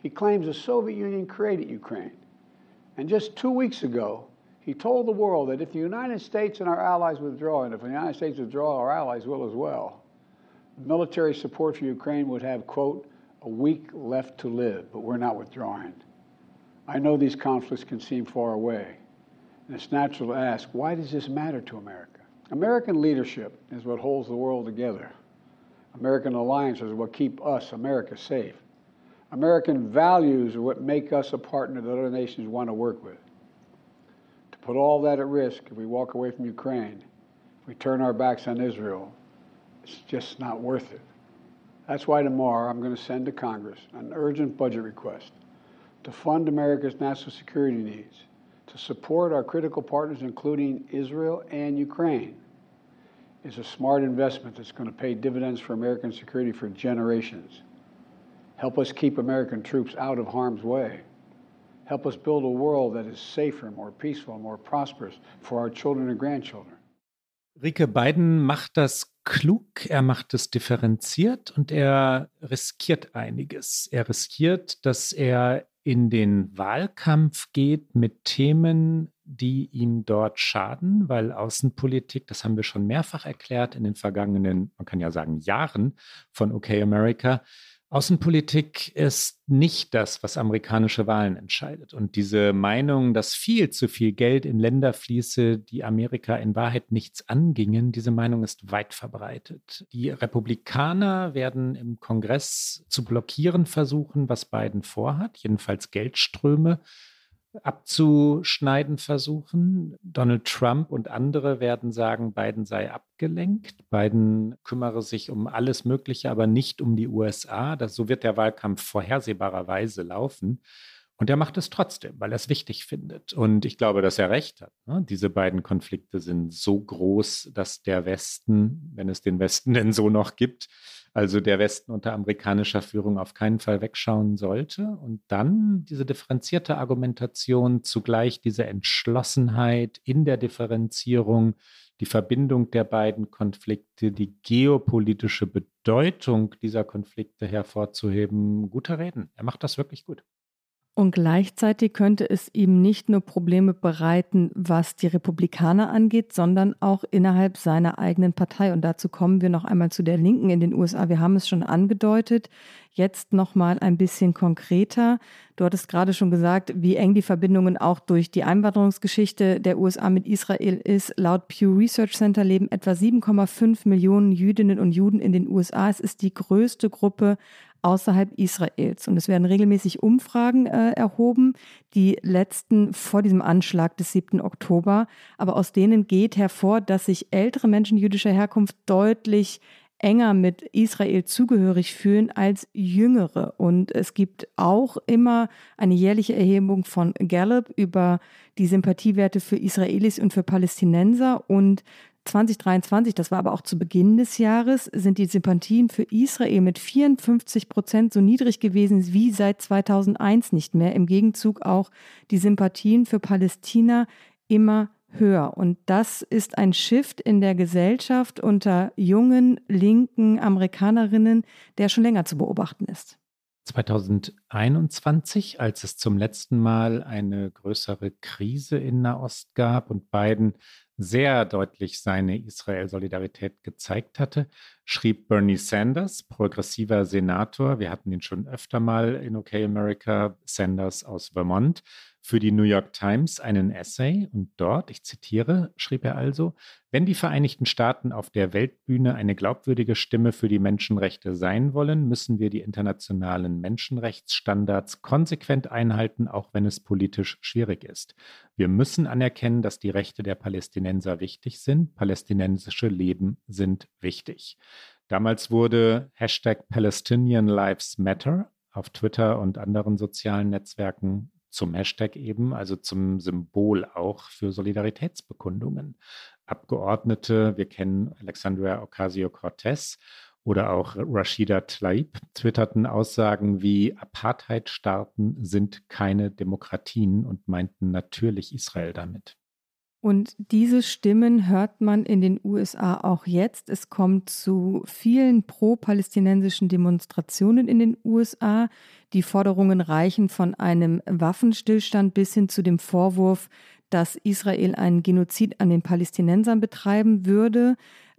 He claims the Soviet Union created Ukraine. And just two weeks ago, he told the world that if the United States and our allies withdraw, and if the United States withdraw, our allies will as well, military support for Ukraine would have, quote, a week left to live, but we're not withdrawing. I know these conflicts can seem far away, and it's natural to ask, why does this matter to America? American leadership is what holds the world together. American alliances are what keep us, America, safe. American values are what make us a partner that other nations want to work with. To put all that at risk if we walk away from Ukraine, if we turn our backs on Israel, it's just not worth it. That's why tomorrow I'm going to send to Congress an urgent budget request to fund America's national security needs, to support our critical partners, including Israel and Ukraine, is a smart investment that's going to pay dividends for American security for generations. Help us keep American troops out of harm's way. Help us build a world that is safer, more peaceful, more prosperous for our children and grandchildren. Rike Biden macht das klug, er macht es differenziert und er riskiert einiges. Er riskiert, dass er in den Wahlkampf geht mit Themen, die ihm dort schaden, weil Außenpolitik, das haben wir schon mehrfach erklärt in den vergangenen, man kann ja sagen, Jahren von OK America, Außenpolitik ist nicht das, was amerikanische Wahlen entscheidet. Und diese Meinung, dass viel zu viel Geld in Länder fließe, die Amerika in Wahrheit nichts angingen, diese Meinung ist weit verbreitet. Die Republikaner werden im Kongress zu blockieren versuchen, was Biden vorhat, jedenfalls Geldströme abzuschneiden versuchen. Donald Trump und andere werden sagen, Biden sei abgelenkt. Biden kümmere sich um alles Mögliche, aber nicht um die USA. Das, so wird der Wahlkampf vorhersehbarerweise laufen. Und er macht es trotzdem, weil er es wichtig findet. Und ich glaube, dass er recht hat. Ne? Diese beiden Konflikte sind so groß, dass der Westen, wenn es den Westen denn so noch gibt, also der Westen unter amerikanischer Führung auf keinen Fall wegschauen sollte. Und dann diese differenzierte Argumentation, zugleich diese Entschlossenheit in der Differenzierung, die Verbindung der beiden Konflikte, die geopolitische Bedeutung dieser Konflikte hervorzuheben. Gute Reden. Er macht das wirklich gut. Und gleichzeitig könnte es ihm nicht nur Probleme bereiten, was die Republikaner angeht, sondern auch innerhalb seiner eigenen Partei. Und dazu kommen wir noch einmal zu der Linken in den USA. Wir haben es schon angedeutet. Jetzt noch mal ein bisschen konkreter. Du hattest gerade schon gesagt, wie eng die Verbindungen auch durch die Einwanderungsgeschichte der USA mit Israel ist. Laut Pew Research Center leben etwa 7,5 Millionen Jüdinnen und Juden in den USA. Es ist die größte Gruppe außerhalb Israels. Und es werden regelmäßig Umfragen äh, erhoben, die letzten vor diesem Anschlag des 7. Oktober. Aber aus denen geht hervor, dass sich ältere Menschen jüdischer Herkunft deutlich enger mit Israel zugehörig fühlen als jüngere. Und es gibt auch immer eine jährliche Erhebung von Gallup über die Sympathiewerte für Israelis und für Palästinenser. Und 2023, das war aber auch zu Beginn des Jahres, sind die Sympathien für Israel mit 54 Prozent so niedrig gewesen wie seit 2001 nicht mehr. Im Gegenzug auch die Sympathien für Palästina immer höher. Und das ist ein Shift in der Gesellschaft unter jungen, linken Amerikanerinnen, der schon länger zu beobachten ist. 2021, als es zum letzten Mal eine größere Krise in Nahost gab und Biden sehr deutlich seine Israel-Solidarität gezeigt hatte, schrieb Bernie Sanders, progressiver Senator, wir hatten ihn schon öfter mal in OK America, Sanders aus Vermont, für die New York Times einen Essay und dort, ich zitiere, schrieb er also, wenn die Vereinigten Staaten auf der Weltbühne eine glaubwürdige Stimme für die Menschenrechte sein wollen, müssen wir die internationalen Menschenrechtsstandards konsequent einhalten, auch wenn es politisch schwierig ist. Wir müssen anerkennen, dass die Rechte der Palästinenser wichtig sind. Palästinensische Leben sind wichtig. Damals wurde Hashtag Palestinian Lives Matter auf Twitter und anderen sozialen Netzwerken zum Hashtag eben, also zum Symbol auch für Solidaritätsbekundungen. Abgeordnete, wir kennen Alexandria Ocasio-Cortez oder auch Rashida Tlaib, twitterten Aussagen wie Apartheidstaaten sind keine Demokratien und meinten natürlich Israel damit. Und diese Stimmen hört man in den USA auch jetzt. Es kommt zu vielen pro-palästinensischen Demonstrationen in den USA. Die Forderungen reichen von einem Waffenstillstand bis hin zu dem Vorwurf, dass Israel einen Genozid an den Palästinensern betreiben würde.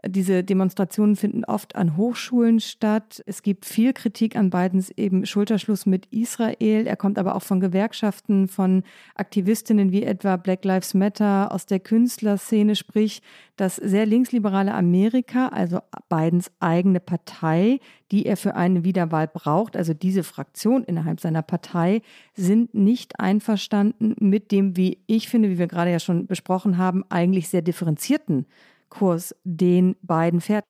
Diese Demonstrationen finden oft an Hochschulen statt. Es gibt viel Kritik an Bidens eben Schulterschluss mit Israel. Er kommt aber auch von Gewerkschaften, von Aktivistinnen wie etwa Black Lives Matter aus der Künstlerszene, sprich das sehr linksliberale Amerika, also Bidens eigene Partei, die er für eine Wiederwahl braucht, also diese Fraktion innerhalb seiner Partei, sind nicht einverstanden mit dem, wie ich finde, wie wir gerade ja schon besprochen haben, eigentlich sehr differenzierten Kurs, den beiden fährt.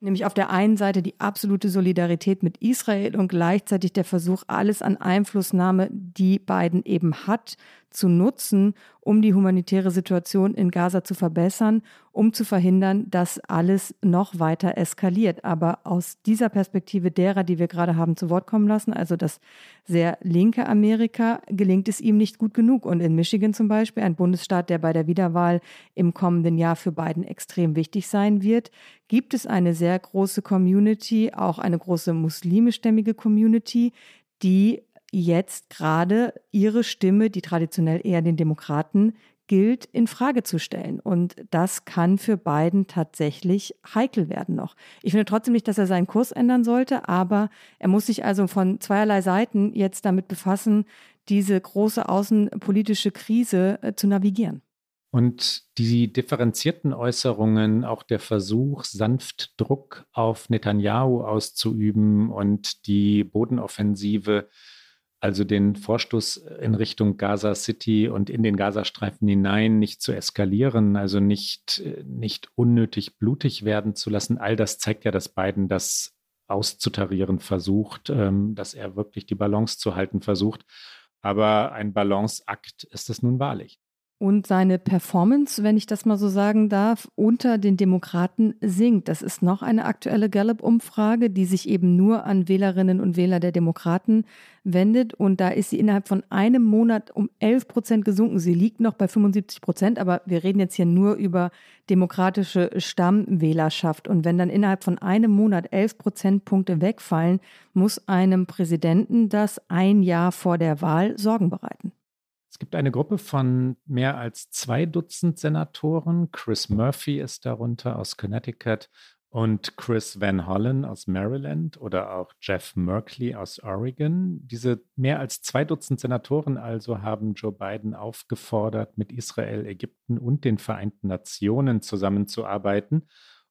Nämlich auf der einen Seite die absolute Solidarität mit Israel und gleichzeitig der Versuch, alles an Einflussnahme, die beiden eben hat, zu nutzen, um die humanitäre Situation in Gaza zu verbessern, um zu verhindern, dass alles noch weiter eskaliert. Aber aus dieser Perspektive derer, die wir gerade haben zu Wort kommen lassen, also das sehr linke Amerika, gelingt es ihm nicht gut genug. Und in Michigan zum Beispiel, ein Bundesstaat, der bei der Wiederwahl im kommenden Jahr für Biden extrem wichtig sein wird, gibt es eine sehr große Community, auch eine große muslimischstämmige Community, die jetzt gerade ihre Stimme, die traditionell eher den Demokraten gilt, in Frage zu stellen. Und das kann für Biden tatsächlich heikel werden noch. Ich finde trotzdem nicht, dass er seinen Kurs ändern sollte, aber er muss sich also von zweierlei Seiten jetzt damit befassen, diese große außenpolitische Krise äh, zu navigieren. Und die differenzierten Äußerungen, auch der Versuch, sanft Druck auf Netanyahu auszuüben und die Bodenoffensive also den Vorstoß in Richtung Gaza City und in den Gazastreifen hinein nicht zu eskalieren, also nicht, nicht unnötig blutig werden zu lassen. All das zeigt ja, dass Biden das auszutarieren versucht, ähm, dass er wirklich die Balance zu halten versucht. Aber ein Balanceakt ist es nun wahrlich. Und seine Performance, wenn ich das mal so sagen darf, unter den Demokraten sinkt. Das ist noch eine aktuelle Gallup-Umfrage, die sich eben nur an Wählerinnen und Wähler der Demokraten wendet. Und da ist sie innerhalb von einem Monat um 11 Prozent gesunken. Sie liegt noch bei 75 Prozent, aber wir reden jetzt hier nur über demokratische Stammwählerschaft. Und wenn dann innerhalb von einem Monat 11 Prozentpunkte wegfallen, muss einem Präsidenten das ein Jahr vor der Wahl Sorgen bereiten. Es gibt eine Gruppe von mehr als zwei Dutzend Senatoren. Chris Murphy ist darunter aus Connecticut und Chris Van Hollen aus Maryland oder auch Jeff Merkley aus Oregon. Diese mehr als zwei Dutzend Senatoren also haben Joe Biden aufgefordert, mit Israel, Ägypten und den Vereinten Nationen zusammenzuarbeiten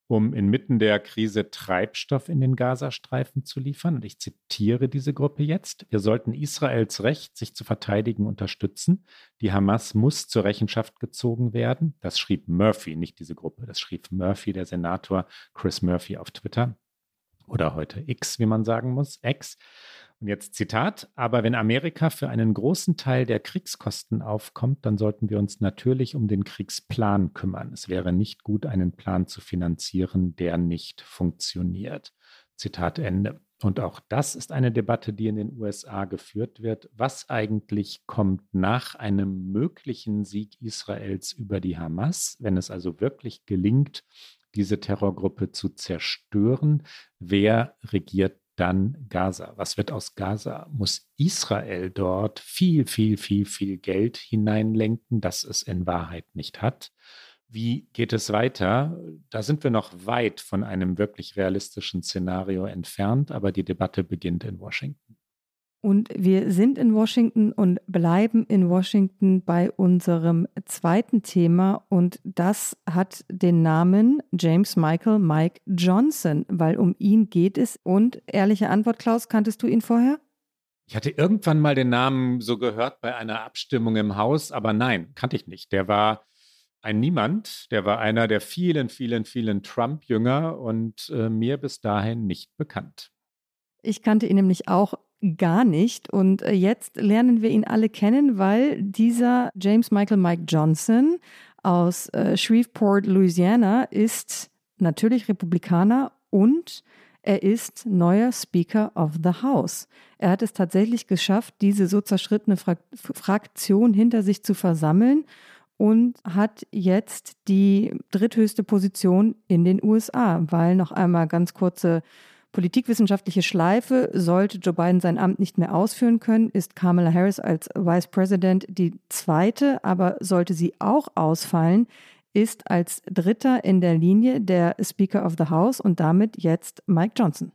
um inmitten der Krise Treibstoff in den Gazastreifen zu liefern. Und ich zitiere diese Gruppe jetzt. Wir sollten Israels Recht, sich zu verteidigen, unterstützen. Die Hamas muss zur Rechenschaft gezogen werden. Das schrieb Murphy, nicht diese Gruppe. Das schrieb Murphy, der Senator Chris Murphy auf Twitter. Oder heute X, wie man sagen muss, X. Und jetzt Zitat, aber wenn Amerika für einen großen Teil der Kriegskosten aufkommt, dann sollten wir uns natürlich um den Kriegsplan kümmern. Es wäre nicht gut, einen Plan zu finanzieren, der nicht funktioniert. Zitat Ende. Und auch das ist eine Debatte, die in den USA geführt wird. Was eigentlich kommt nach einem möglichen Sieg Israels über die Hamas, wenn es also wirklich gelingt, diese Terrorgruppe zu zerstören? Wer regiert dann Gaza. Was wird aus Gaza? Muss Israel dort viel, viel, viel, viel Geld hineinlenken, das es in Wahrheit nicht hat? Wie geht es weiter? Da sind wir noch weit von einem wirklich realistischen Szenario entfernt, aber die Debatte beginnt in Washington. Und wir sind in Washington und bleiben in Washington bei unserem zweiten Thema. Und das hat den Namen James Michael Mike Johnson, weil um ihn geht es. Und ehrliche Antwort, Klaus, kanntest du ihn vorher? Ich hatte irgendwann mal den Namen so gehört bei einer Abstimmung im Haus, aber nein, kannte ich nicht. Der war ein Niemand, der war einer der vielen, vielen, vielen Trump-Jünger und äh, mir bis dahin nicht bekannt. Ich kannte ihn nämlich auch gar nicht. Und äh, jetzt lernen wir ihn alle kennen, weil dieser James Michael Mike Johnson aus äh, Shreveport, Louisiana, ist natürlich Republikaner und er ist neuer Speaker of the House. Er hat es tatsächlich geschafft, diese so zerschrittene Fra Fraktion hinter sich zu versammeln und hat jetzt die dritthöchste Position in den USA, weil noch einmal ganz kurze politikwissenschaftliche Schleife. Sollte Joe Biden sein Amt nicht mehr ausführen können, ist Kamala Harris als Vice President die zweite, aber sollte sie auch ausfallen, ist als Dritter in der Linie der Speaker of the House und damit jetzt Mike Johnson.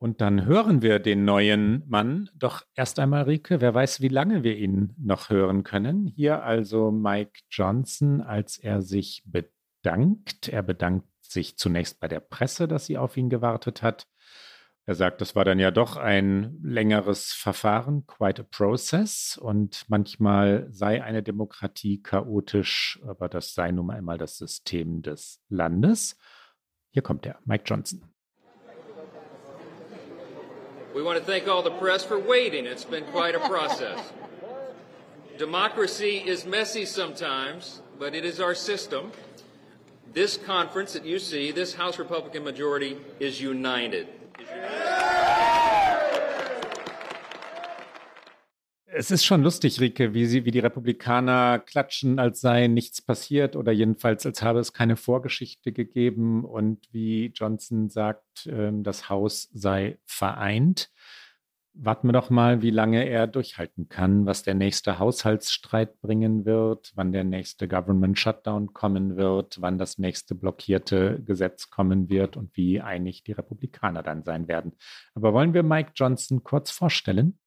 Und dann hören wir den neuen Mann doch erst einmal, Rike. Wer weiß, wie lange wir ihn noch hören können. Hier also Mike Johnson, als er sich bedankt. Er bedankt sich zunächst bei der Presse, dass sie auf ihn gewartet hat. Er sagt, das war dann ja doch ein längeres Verfahren, quite a process. Und manchmal sei eine Demokratie chaotisch, aber das sei nun einmal das System des Landes. Hier kommt er, Mike Johnson. We want to thank all the press for waiting. It's been quite a process. Democracy is messy sometimes, but it is our system. This conference that you see, this House Republican majority, is united. Es ist schon lustig, Rike, wie, sie, wie die Republikaner klatschen, als sei nichts passiert oder jedenfalls als habe es keine Vorgeschichte gegeben und wie Johnson sagt, ähm, das Haus sei vereint. Warten wir doch mal, wie lange er durchhalten kann, was der nächste Haushaltsstreit bringen wird, wann der nächste Government Shutdown kommen wird, wann das nächste blockierte Gesetz kommen wird und wie einig die Republikaner dann sein werden. Aber wollen wir Mike Johnson kurz vorstellen?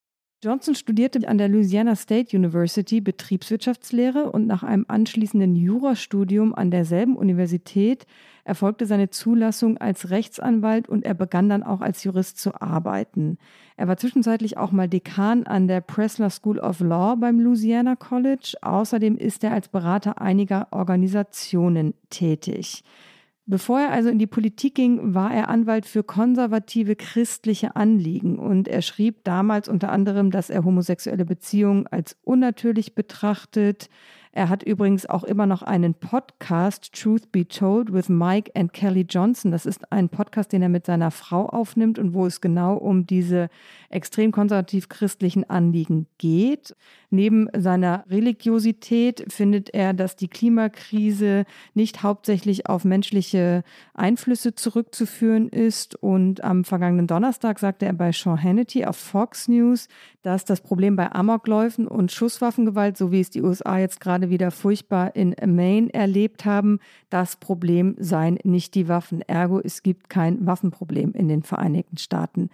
Johnson studierte an der Louisiana State University Betriebswirtschaftslehre und nach einem anschließenden Jurastudium an derselben Universität erfolgte seine Zulassung als Rechtsanwalt und er begann dann auch als Jurist zu arbeiten. Er war zwischenzeitlich auch mal Dekan an der Presler School of Law beim Louisiana College. Außerdem ist er als Berater einiger Organisationen tätig. Bevor er also in die Politik ging, war er Anwalt für konservative christliche Anliegen. Und er schrieb damals unter anderem, dass er homosexuelle Beziehungen als unnatürlich betrachtet, er hat übrigens auch immer noch einen Podcast, Truth Be Told, with Mike and Kelly Johnson. Das ist ein Podcast, den er mit seiner Frau aufnimmt und wo es genau um diese extrem konservativ-christlichen Anliegen geht. Neben seiner Religiosität findet er, dass die Klimakrise nicht hauptsächlich auf menschliche Einflüsse zurückzuführen ist. Und am vergangenen Donnerstag sagte er bei Sean Hannity auf Fox News, dass das Problem bei Amokläufen und Schusswaffengewalt, so wie es die USA jetzt gerade wieder furchtbar in Maine erlebt haben, das Problem seien nicht die Waffen. Ergo, es gibt kein Waffenproblem in den Vereinigten Staaten.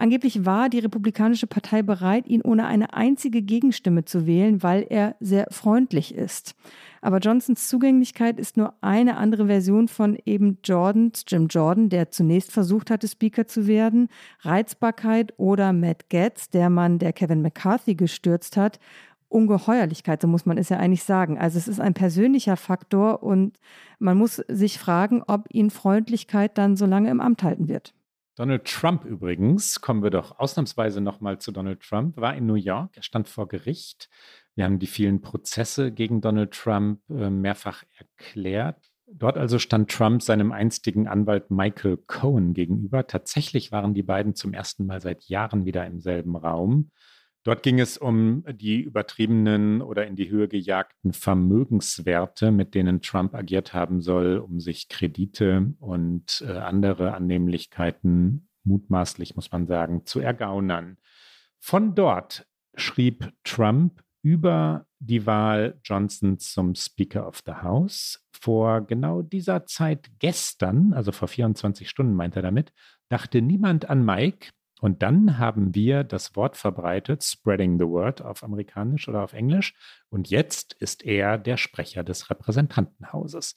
Angeblich war die Republikanische Partei bereit, ihn ohne eine einzige Gegenstimme zu wählen, weil er sehr freundlich ist. Aber Johnsons Zugänglichkeit ist nur eine andere Version von eben Jordans, Jim Jordan, der zunächst versucht hatte, Speaker zu werden, Reizbarkeit oder Matt Getz, der Mann, der Kevin McCarthy gestürzt hat. Ungeheuerlichkeit, so muss man es ja eigentlich sagen. Also es ist ein persönlicher Faktor und man muss sich fragen, ob ihn Freundlichkeit dann so lange im Amt halten wird. Donald Trump übrigens, kommen wir doch ausnahmsweise nochmal zu Donald Trump, war in New York, er stand vor Gericht. Wir haben die vielen Prozesse gegen Donald Trump äh, mehrfach erklärt. Dort also stand Trump seinem einstigen Anwalt Michael Cohen gegenüber. Tatsächlich waren die beiden zum ersten Mal seit Jahren wieder im selben Raum. Dort ging es um die übertriebenen oder in die Höhe gejagten Vermögenswerte, mit denen Trump agiert haben soll, um sich Kredite und äh, andere Annehmlichkeiten, mutmaßlich muss man sagen, zu ergaunern. Von dort schrieb Trump über die Wahl Johnsons zum Speaker of the House. Vor genau dieser Zeit gestern, also vor 24 Stunden meint er damit, dachte niemand an Mike. Und dann haben wir das Wort verbreitet, spreading the word auf Amerikanisch oder auf Englisch. Und jetzt ist er der Sprecher des Repräsentantenhauses.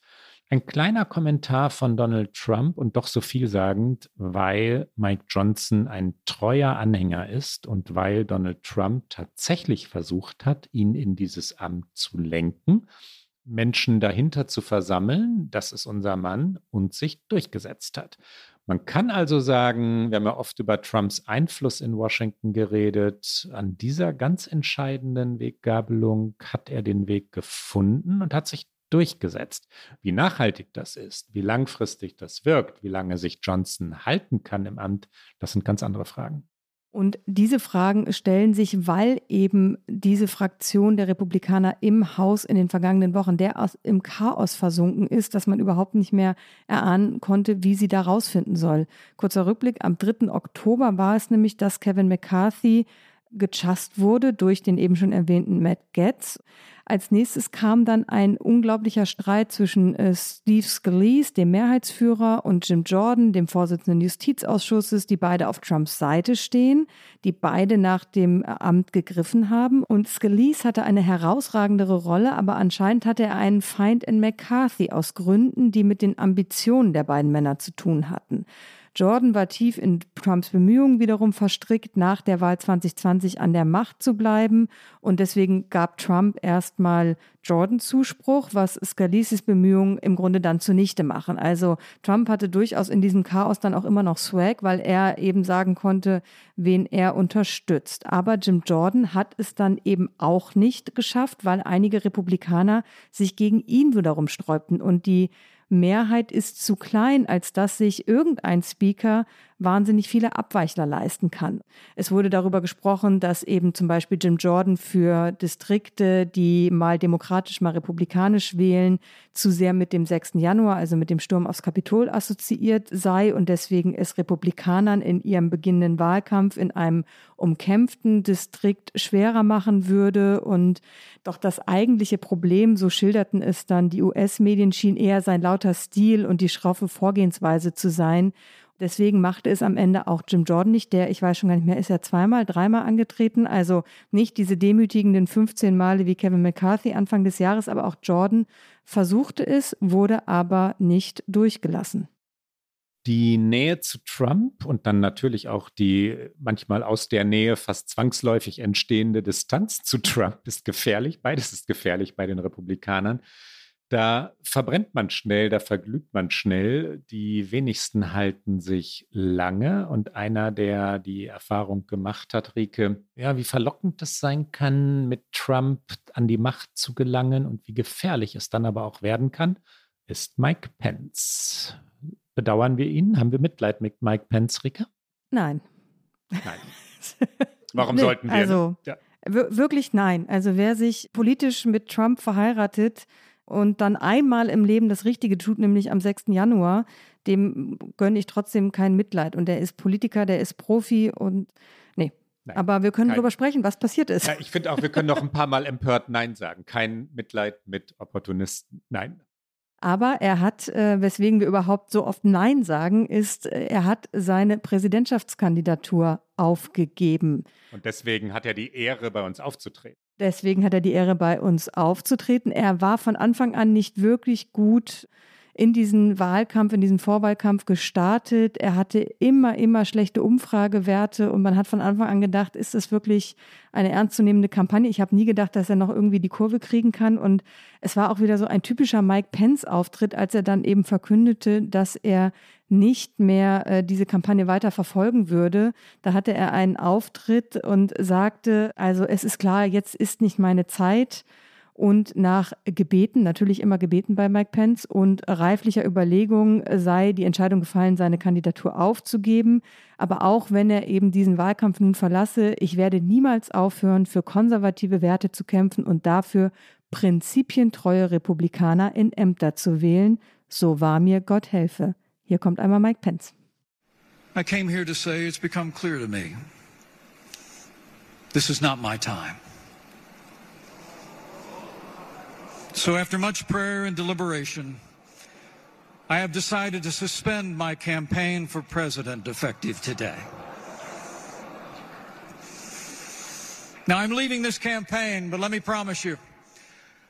Ein kleiner Kommentar von Donald Trump und doch so vielsagend, weil Mike Johnson ein treuer Anhänger ist und weil Donald Trump tatsächlich versucht hat, ihn in dieses Amt zu lenken, Menschen dahinter zu versammeln, das ist unser Mann, und sich durchgesetzt hat. Man kann also sagen, wir haben ja oft über Trumps Einfluss in Washington geredet. An dieser ganz entscheidenden Weggabelung hat er den Weg gefunden und hat sich durchgesetzt. Wie nachhaltig das ist, wie langfristig das wirkt, wie lange sich Johnson halten kann im Amt, das sind ganz andere Fragen. Und diese Fragen stellen sich, weil eben diese Fraktion der Republikaner im Haus in den vergangenen Wochen derart im Chaos versunken ist, dass man überhaupt nicht mehr erahnen konnte, wie sie da rausfinden soll. Kurzer Rückblick, am 3. Oktober war es nämlich, dass Kevin McCarthy gechast wurde durch den eben schon erwähnten Matt Getz. Als nächstes kam dann ein unglaublicher Streit zwischen äh, Steve Scalise, dem Mehrheitsführer, und Jim Jordan, dem Vorsitzenden Justizausschusses, die beide auf Trumps Seite stehen, die beide nach dem Amt gegriffen haben. Und Scalise hatte eine herausragendere Rolle, aber anscheinend hatte er einen Feind in McCarthy aus Gründen, die mit den Ambitionen der beiden Männer zu tun hatten. Jordan war tief in Trumps Bemühungen wiederum verstrickt, nach der Wahl 2020 an der Macht zu bleiben. Und deswegen gab Trump erstmal Jordan Zuspruch, was Scalises Bemühungen im Grunde dann zunichte machen. Also Trump hatte durchaus in diesem Chaos dann auch immer noch Swag, weil er eben sagen konnte, wen er unterstützt. Aber Jim Jordan hat es dann eben auch nicht geschafft, weil einige Republikaner sich gegen ihn wiederum sträubten und die Mehrheit ist zu klein, als dass sich irgendein Speaker wahnsinnig viele Abweichler leisten kann. Es wurde darüber gesprochen, dass eben zum Beispiel Jim Jordan für Distrikte, die mal demokratisch, mal republikanisch wählen, zu sehr mit dem 6. Januar, also mit dem Sturm aufs Kapitol assoziiert sei und deswegen es Republikanern in ihrem beginnenden Wahlkampf in einem umkämpften Distrikt schwerer machen würde. Und doch das eigentliche Problem, so schilderten es dann die US-Medien, schien eher sein lauter Stil und die schroffe Vorgehensweise zu sein Deswegen machte es am Ende auch Jim Jordan nicht. Der, ich weiß schon gar nicht mehr, ist ja zweimal, dreimal angetreten. Also nicht diese demütigenden 15 Male wie Kevin McCarthy Anfang des Jahres, aber auch Jordan versuchte es, wurde aber nicht durchgelassen. Die Nähe zu Trump und dann natürlich auch die manchmal aus der Nähe fast zwangsläufig entstehende Distanz zu Trump ist gefährlich. Beides ist gefährlich bei den Republikanern. Da verbrennt man schnell, da verglüht man schnell. Die wenigsten halten sich lange. Und einer, der die Erfahrung gemacht hat, Rike, ja, wie verlockend es sein kann, mit Trump an die Macht zu gelangen und wie gefährlich es dann aber auch werden kann, ist Mike Pence. Bedauern wir ihn? Haben wir Mitleid mit Mike Pence, Rike? Nein. Nein. Warum nee, sollten wir? Also, ja. wirklich nein. Also, wer sich politisch mit Trump verheiratet, und dann einmal im Leben das Richtige tut, nämlich am 6. Januar, dem gönne ich trotzdem kein Mitleid. Und der ist Politiker, der ist Profi und nee. Nein, Aber wir können kein, darüber sprechen, was passiert ist. Ja, ich finde auch, wir können noch ein paar Mal empört Nein sagen. Kein Mitleid mit Opportunisten. Nein. Aber er hat, äh, weswegen wir überhaupt so oft Nein sagen, ist, äh, er hat seine Präsidentschaftskandidatur aufgegeben. Und deswegen hat er die Ehre, bei uns aufzutreten. Deswegen hat er die Ehre, bei uns aufzutreten. Er war von Anfang an nicht wirklich gut in diesen Wahlkampf, in diesen Vorwahlkampf gestartet. Er hatte immer, immer schlechte Umfragewerte und man hat von Anfang an gedacht, ist das wirklich eine ernstzunehmende Kampagne? Ich habe nie gedacht, dass er noch irgendwie die Kurve kriegen kann. Und es war auch wieder so ein typischer Mike Pence-Auftritt, als er dann eben verkündete, dass er nicht mehr äh, diese Kampagne weiter verfolgen würde. Da hatte er einen Auftritt und sagte, also es ist klar, jetzt ist nicht meine Zeit und nach Gebeten, natürlich immer Gebeten bei Mike Pence und reiflicher Überlegung sei die Entscheidung gefallen, seine Kandidatur aufzugeben. Aber auch wenn er eben diesen Wahlkampf nun verlasse, ich werde niemals aufhören, für konservative Werte zu kämpfen und dafür prinzipientreue Republikaner in Ämter zu wählen. So wahr mir Gott helfe. Hier kommt einmal Mike Pence. I came here to say it's become clear to me. This is not my time. So, after much prayer and deliberation, I have decided to suspend my campaign for president effective today. Now, I'm leaving this campaign, but let me promise you,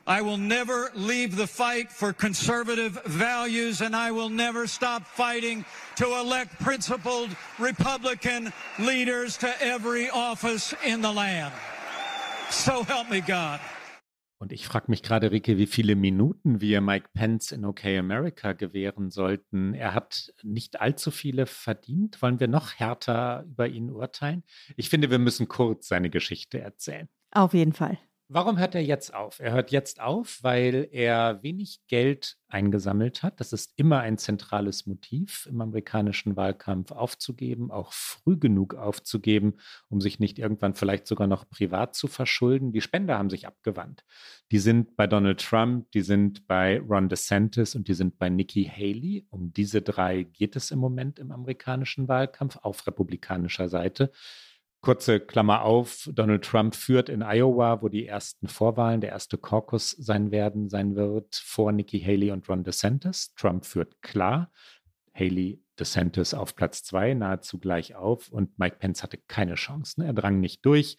I will never leave the fight for conservative values, and I will never stop fighting to elect principled Republican leaders to every office in the land. So help me God. Und ich frage mich gerade, Rike, wie viele Minuten wir Mike Pence in OK America gewähren sollten. Er hat nicht allzu viele verdient. Wollen wir noch härter über ihn urteilen? Ich finde, wir müssen kurz seine Geschichte erzählen. Auf jeden Fall. Warum hört er jetzt auf? Er hört jetzt auf, weil er wenig Geld eingesammelt hat. Das ist immer ein zentrales Motiv im amerikanischen Wahlkampf aufzugeben, auch früh genug aufzugeben, um sich nicht irgendwann vielleicht sogar noch privat zu verschulden. Die Spender haben sich abgewandt. Die sind bei Donald Trump, die sind bei Ron DeSantis und die sind bei Nikki Haley. Um diese drei geht es im Moment im amerikanischen Wahlkampf auf republikanischer Seite. Kurze Klammer auf, Donald Trump führt in Iowa, wo die ersten Vorwahlen, der erste Caucus sein werden, sein wird, vor Nikki Haley und Ron DeSantis. Trump führt klar. Haley DeSantis auf Platz zwei, nahezu gleich auf und Mike Pence hatte keine Chancen. Er drang nicht durch.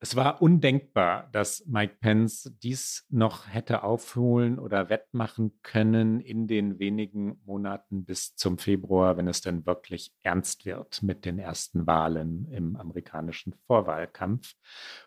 Es war undenkbar, dass Mike Pence dies noch hätte aufholen oder wettmachen können in den wenigen Monaten bis zum Februar, wenn es denn wirklich ernst wird mit den ersten Wahlen im amerikanischen Vorwahlkampf.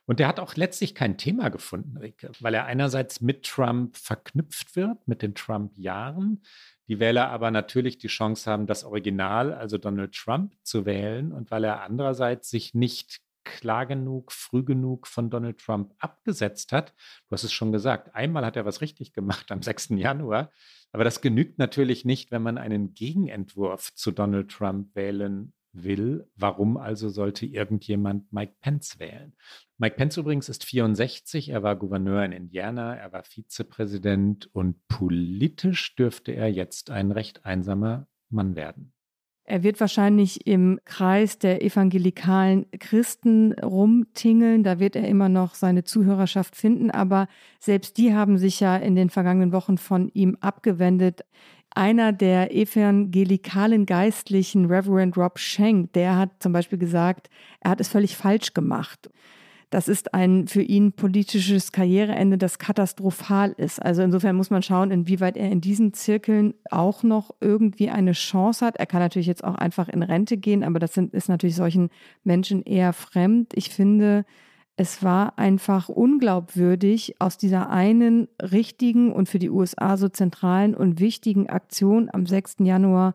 Und er hat auch letztlich kein Thema gefunden, Rike, weil er einerseits mit Trump verknüpft wird, mit den Trump-Jahren, die Wähler aber natürlich die Chance haben, das Original, also Donald Trump, zu wählen und weil er andererseits sich nicht klar genug, früh genug von Donald Trump abgesetzt hat. Du hast es schon gesagt, einmal hat er was richtig gemacht am 6. Januar, aber das genügt natürlich nicht, wenn man einen Gegenentwurf zu Donald Trump wählen will. Warum also sollte irgendjemand Mike Pence wählen? Mike Pence übrigens ist 64, er war Gouverneur in Indiana, er war Vizepräsident und politisch dürfte er jetzt ein recht einsamer Mann werden. Er wird wahrscheinlich im Kreis der evangelikalen Christen rumtingeln. Da wird er immer noch seine Zuhörerschaft finden. Aber selbst die haben sich ja in den vergangenen Wochen von ihm abgewendet. Einer der evangelikalen Geistlichen, Reverend Rob Schenk, der hat zum Beispiel gesagt, er hat es völlig falsch gemacht. Das ist ein für ihn politisches Karriereende, das katastrophal ist. Also insofern muss man schauen, inwieweit er in diesen Zirkeln auch noch irgendwie eine Chance hat. Er kann natürlich jetzt auch einfach in Rente gehen, aber das sind, ist natürlich solchen Menschen eher fremd. Ich finde, es war einfach unglaubwürdig, aus dieser einen richtigen und für die USA so zentralen und wichtigen Aktion am 6. Januar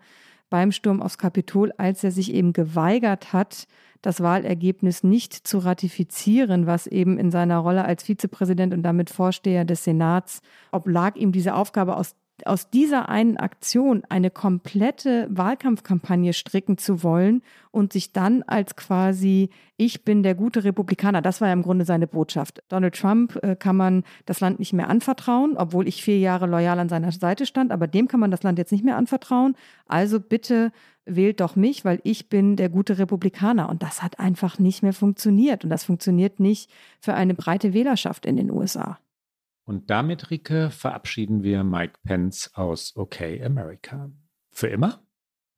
beim Sturm aufs Kapitol, als er sich eben geweigert hat, das Wahlergebnis nicht zu ratifizieren, was eben in seiner Rolle als Vizepräsident und damit Vorsteher des Senats oblag ihm diese Aufgabe aus aus dieser einen Aktion eine komplette Wahlkampfkampagne stricken zu wollen und sich dann als quasi ich bin der gute Republikaner, das war ja im Grunde seine Botschaft. Donald Trump äh, kann man das Land nicht mehr anvertrauen, obwohl ich vier Jahre loyal an seiner Seite stand, aber dem kann man das Land jetzt nicht mehr anvertrauen. Also bitte wählt doch mich, weil ich bin der gute Republikaner. Und das hat einfach nicht mehr funktioniert. Und das funktioniert nicht für eine breite Wählerschaft in den USA. Und damit, Rike, verabschieden wir Mike Pence aus OK America. Für immer?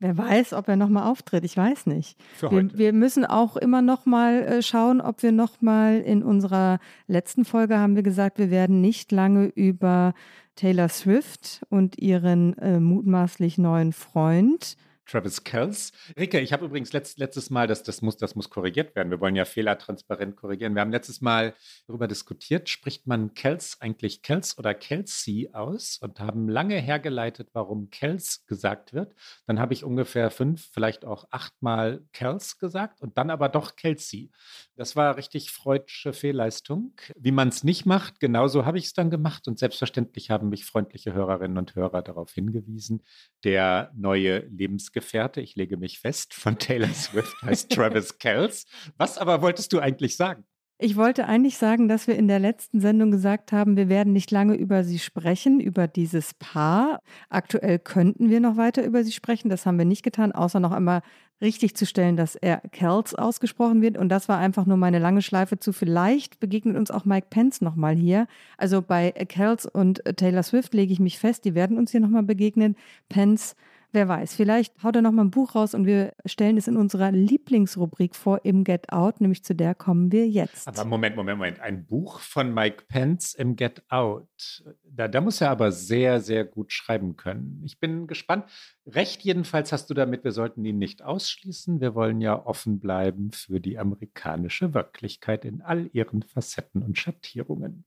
Wer weiß, ob er nochmal auftritt, ich weiß nicht. Für heute. Wir, wir müssen auch immer nochmal äh, schauen, ob wir nochmal in unserer letzten Folge haben wir gesagt, wir werden nicht lange über Taylor Swift und ihren äh, mutmaßlich neuen Freund Travis Kells. Rike, ich habe übrigens letzt, letztes Mal, das, das, muss, das muss korrigiert werden. Wir wollen ja Fehler transparent korrigieren. Wir haben letztes Mal darüber diskutiert, spricht man Kells eigentlich Kells oder Kelsey aus und haben lange hergeleitet, warum Kells gesagt wird. Dann habe ich ungefähr fünf, vielleicht auch achtmal Kells gesagt und dann aber doch Kelsey. Das war richtig freudsche Fehlleistung. Wie man es nicht macht, genauso habe ich es dann gemacht und selbstverständlich haben mich freundliche Hörerinnen und Hörer darauf hingewiesen. Der neue Lebensgefährte Lebensgefährte, ich lege mich fest, von Taylor Swift heißt Travis Kells. Was aber wolltest du eigentlich sagen? Ich wollte eigentlich sagen, dass wir in der letzten Sendung gesagt haben, wir werden nicht lange über sie sprechen, über dieses Paar. Aktuell könnten wir noch weiter über sie sprechen. Das haben wir nicht getan, außer noch einmal richtig zu stellen, dass er Kells ausgesprochen wird. Und das war einfach nur meine lange Schleife zu. Vielleicht begegnet uns auch Mike Pence nochmal hier. Also bei Kells und Taylor Swift lege ich mich fest, die werden uns hier nochmal begegnen. Pence Wer weiß, vielleicht haut er noch mal ein Buch raus und wir stellen es in unserer Lieblingsrubrik vor im Get Out, nämlich zu der kommen wir jetzt. Aber Moment, Moment, Moment. Ein Buch von Mike Pence im Get Out. Da, da muss er aber sehr, sehr gut schreiben können. Ich bin gespannt. Recht jedenfalls hast du damit, wir sollten ihn nicht ausschließen. Wir wollen ja offen bleiben für die amerikanische Wirklichkeit in all ihren Facetten und Schattierungen.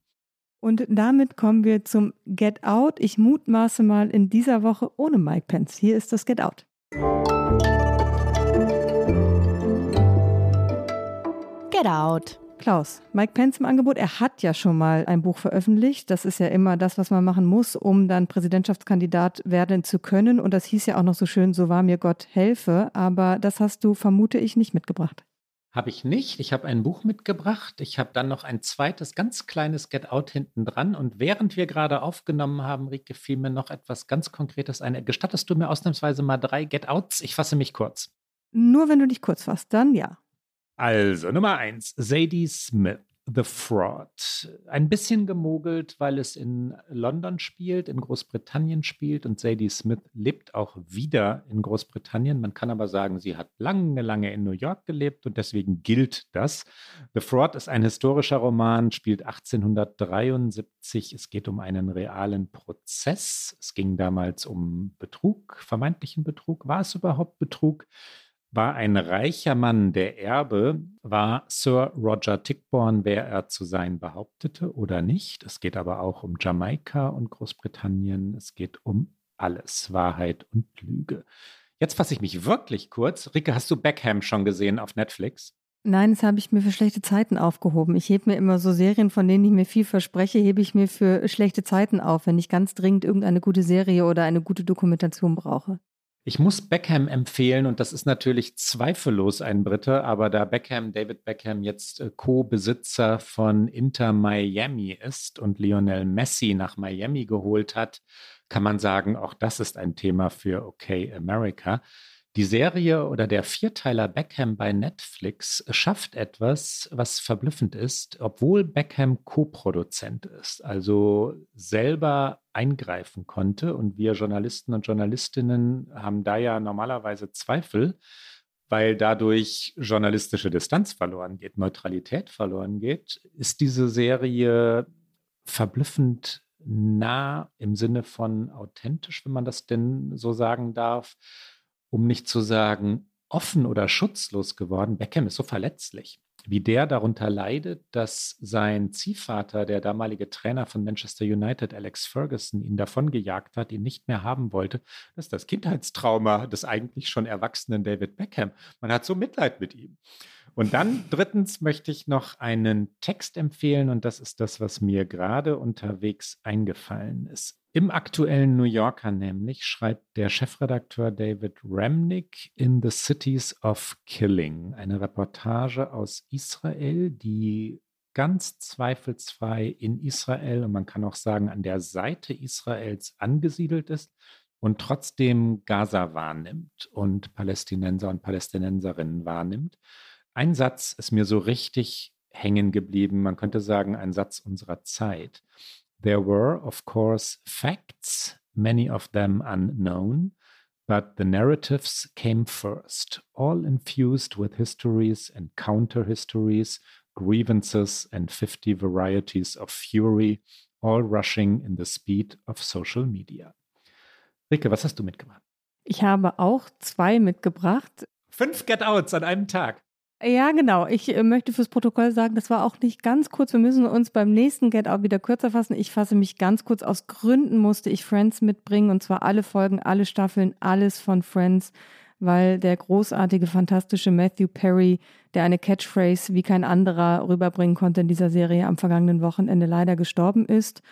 Und damit kommen wir zum Get Out. Ich mutmaße mal in dieser Woche ohne Mike Pence. Hier ist das Get Out. Get Out. Klaus, Mike Pence im Angebot, er hat ja schon mal ein Buch veröffentlicht. Das ist ja immer das, was man machen muss, um dann Präsidentschaftskandidat werden zu können. Und das hieß ja auch noch so schön, so war mir Gott helfe. Aber das hast du, vermute ich, nicht mitgebracht. Habe ich nicht. Ich habe ein Buch mitgebracht. Ich habe dann noch ein zweites, ganz kleines Get Out hinten dran. Und während wir gerade aufgenommen haben, Rike, fiel mir noch etwas ganz Konkretes ein. Gestattest du mir ausnahmsweise mal drei Get Outs? Ich fasse mich kurz. Nur wenn du dich kurz fasst, dann ja. Also, Nummer eins, Sadie Smith. The Fraud. Ein bisschen gemogelt, weil es in London spielt, in Großbritannien spielt und Sadie Smith lebt auch wieder in Großbritannien. Man kann aber sagen, sie hat lange, lange in New York gelebt und deswegen gilt das. The Fraud ist ein historischer Roman, spielt 1873. Es geht um einen realen Prozess. Es ging damals um Betrug, vermeintlichen Betrug. War es überhaupt Betrug? War ein reicher Mann der Erbe, war Sir Roger Tickborn, wer er zu sein behauptete oder nicht. Es geht aber auch um Jamaika und Großbritannien. Es geht um alles, Wahrheit und Lüge. Jetzt fasse ich mich wirklich kurz. Rike, hast du Beckham schon gesehen auf Netflix? Nein, das habe ich mir für schlechte Zeiten aufgehoben. Ich hebe mir immer so Serien, von denen ich mir viel verspreche, hebe ich mir für schlechte Zeiten auf, wenn ich ganz dringend irgendeine gute Serie oder eine gute Dokumentation brauche. Ich muss Beckham empfehlen und das ist natürlich zweifellos ein Brite, aber da Beckham, David Beckham jetzt äh, Co-Besitzer von Inter Miami ist und Lionel Messi nach Miami geholt hat, kann man sagen, auch das ist ein Thema für OK America. Die Serie oder der Vierteiler Beckham bei Netflix schafft etwas, was verblüffend ist, obwohl Beckham Co-Produzent ist, also selber eingreifen konnte. Und wir Journalisten und Journalistinnen haben da ja normalerweise Zweifel, weil dadurch journalistische Distanz verloren geht, Neutralität verloren geht, ist diese Serie verblüffend nah im Sinne von authentisch, wenn man das denn so sagen darf um nicht zu sagen offen oder schutzlos geworden. Beckham ist so verletzlich, wie der darunter leidet, dass sein Ziehvater, der damalige Trainer von Manchester United, Alex Ferguson, ihn davongejagt hat, ihn nicht mehr haben wollte. Das ist das Kindheitstrauma des eigentlich schon erwachsenen David Beckham. Man hat so Mitleid mit ihm. Und dann drittens möchte ich noch einen Text empfehlen und das ist das, was mir gerade unterwegs eingefallen ist. Im aktuellen New Yorker nämlich schreibt der Chefredakteur David Remnick in The Cities of Killing eine Reportage aus Israel, die ganz zweifelsfrei in Israel und man kann auch sagen an der Seite Israels angesiedelt ist und trotzdem Gaza wahrnimmt und Palästinenser und Palästinenserinnen wahrnimmt. Ein Satz ist mir so richtig hängen geblieben, man könnte sagen ein Satz unserer Zeit. There were, of course, facts, many of them unknown, but the narratives came first, all infused with histories and counter histories, grievances, and 50 varieties of fury, all rushing in the speed of social media. Rike, was hast du mitgebracht? Ich habe auch zwei mitgebracht. Fünf Get-Outs an einem Tag. Ja, genau. Ich äh, möchte fürs Protokoll sagen, das war auch nicht ganz kurz. Wir müssen uns beim nächsten Get Out wieder kürzer fassen. Ich fasse mich ganz kurz. Aus Gründen musste ich Friends mitbringen und zwar alle Folgen, alle Staffeln, alles von Friends, weil der großartige, fantastische Matthew Perry, der eine Catchphrase wie kein anderer rüberbringen konnte in dieser Serie, am vergangenen Wochenende leider gestorben ist.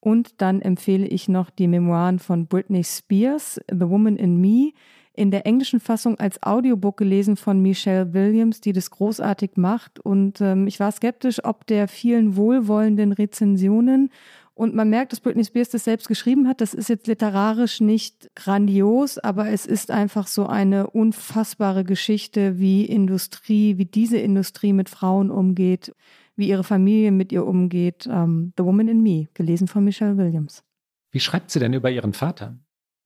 Und dann empfehle ich noch die Memoiren von Britney Spears, The Woman in Me in der englischen Fassung als Audiobook gelesen von Michelle Williams, die das großartig macht. Und ähm, ich war skeptisch, ob der vielen wohlwollenden Rezensionen und man merkt, dass Britney Spears das selbst geschrieben hat. Das ist jetzt literarisch nicht grandios, aber es ist einfach so eine unfassbare Geschichte, wie Industrie, wie diese Industrie mit Frauen umgeht, wie ihre Familie mit ihr umgeht. Um, ähm, The Woman in Me, gelesen von Michelle Williams. Wie schreibt sie denn über ihren Vater?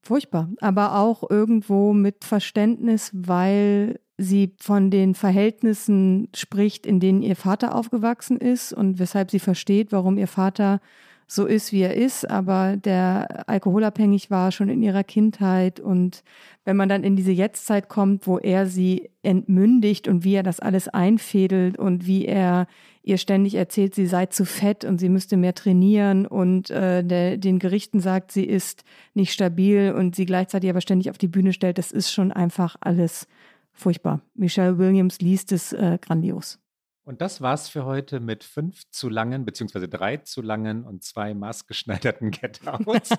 Furchtbar, aber auch irgendwo mit Verständnis, weil sie von den Verhältnissen spricht, in denen ihr Vater aufgewachsen ist und weshalb sie versteht, warum ihr Vater so ist, wie er ist, aber der alkoholabhängig war schon in ihrer Kindheit. Und wenn man dann in diese Jetztzeit kommt, wo er sie entmündigt und wie er das alles einfädelt und wie er ihr ständig erzählt, sie sei zu fett und sie müsste mehr trainieren und äh, der, den Gerichten sagt, sie ist nicht stabil und sie gleichzeitig aber ständig auf die Bühne stellt, das ist schon einfach alles furchtbar. Michelle Williams liest es äh, grandios. Und das war's für heute mit fünf zu langen, beziehungsweise drei zu langen und zwei maßgeschneiderten Get-Outs.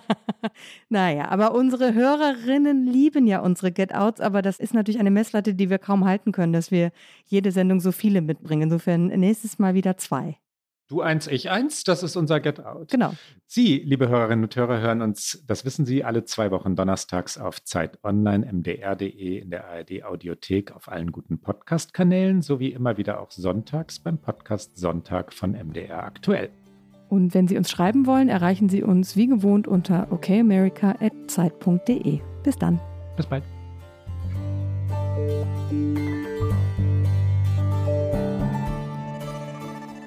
naja, aber unsere Hörerinnen lieben ja unsere Get-Outs, aber das ist natürlich eine Messlatte, die wir kaum halten können, dass wir jede Sendung so viele mitbringen. Insofern nächstes Mal wieder zwei. Du eins, ich eins, das ist unser Get Out. Genau. Sie, liebe Hörerinnen und Hörer, hören uns, das wissen Sie, alle zwei Wochen donnerstags auf Zeit Online, mdr.de, in der ARD Audiothek, auf allen guten Podcast-Kanälen, sowie immer wieder auch sonntags beim Podcast Sonntag von MDR aktuell. Und wenn Sie uns schreiben wollen, erreichen Sie uns wie gewohnt unter okamerica.zeit.de. Bis dann. Bis bald.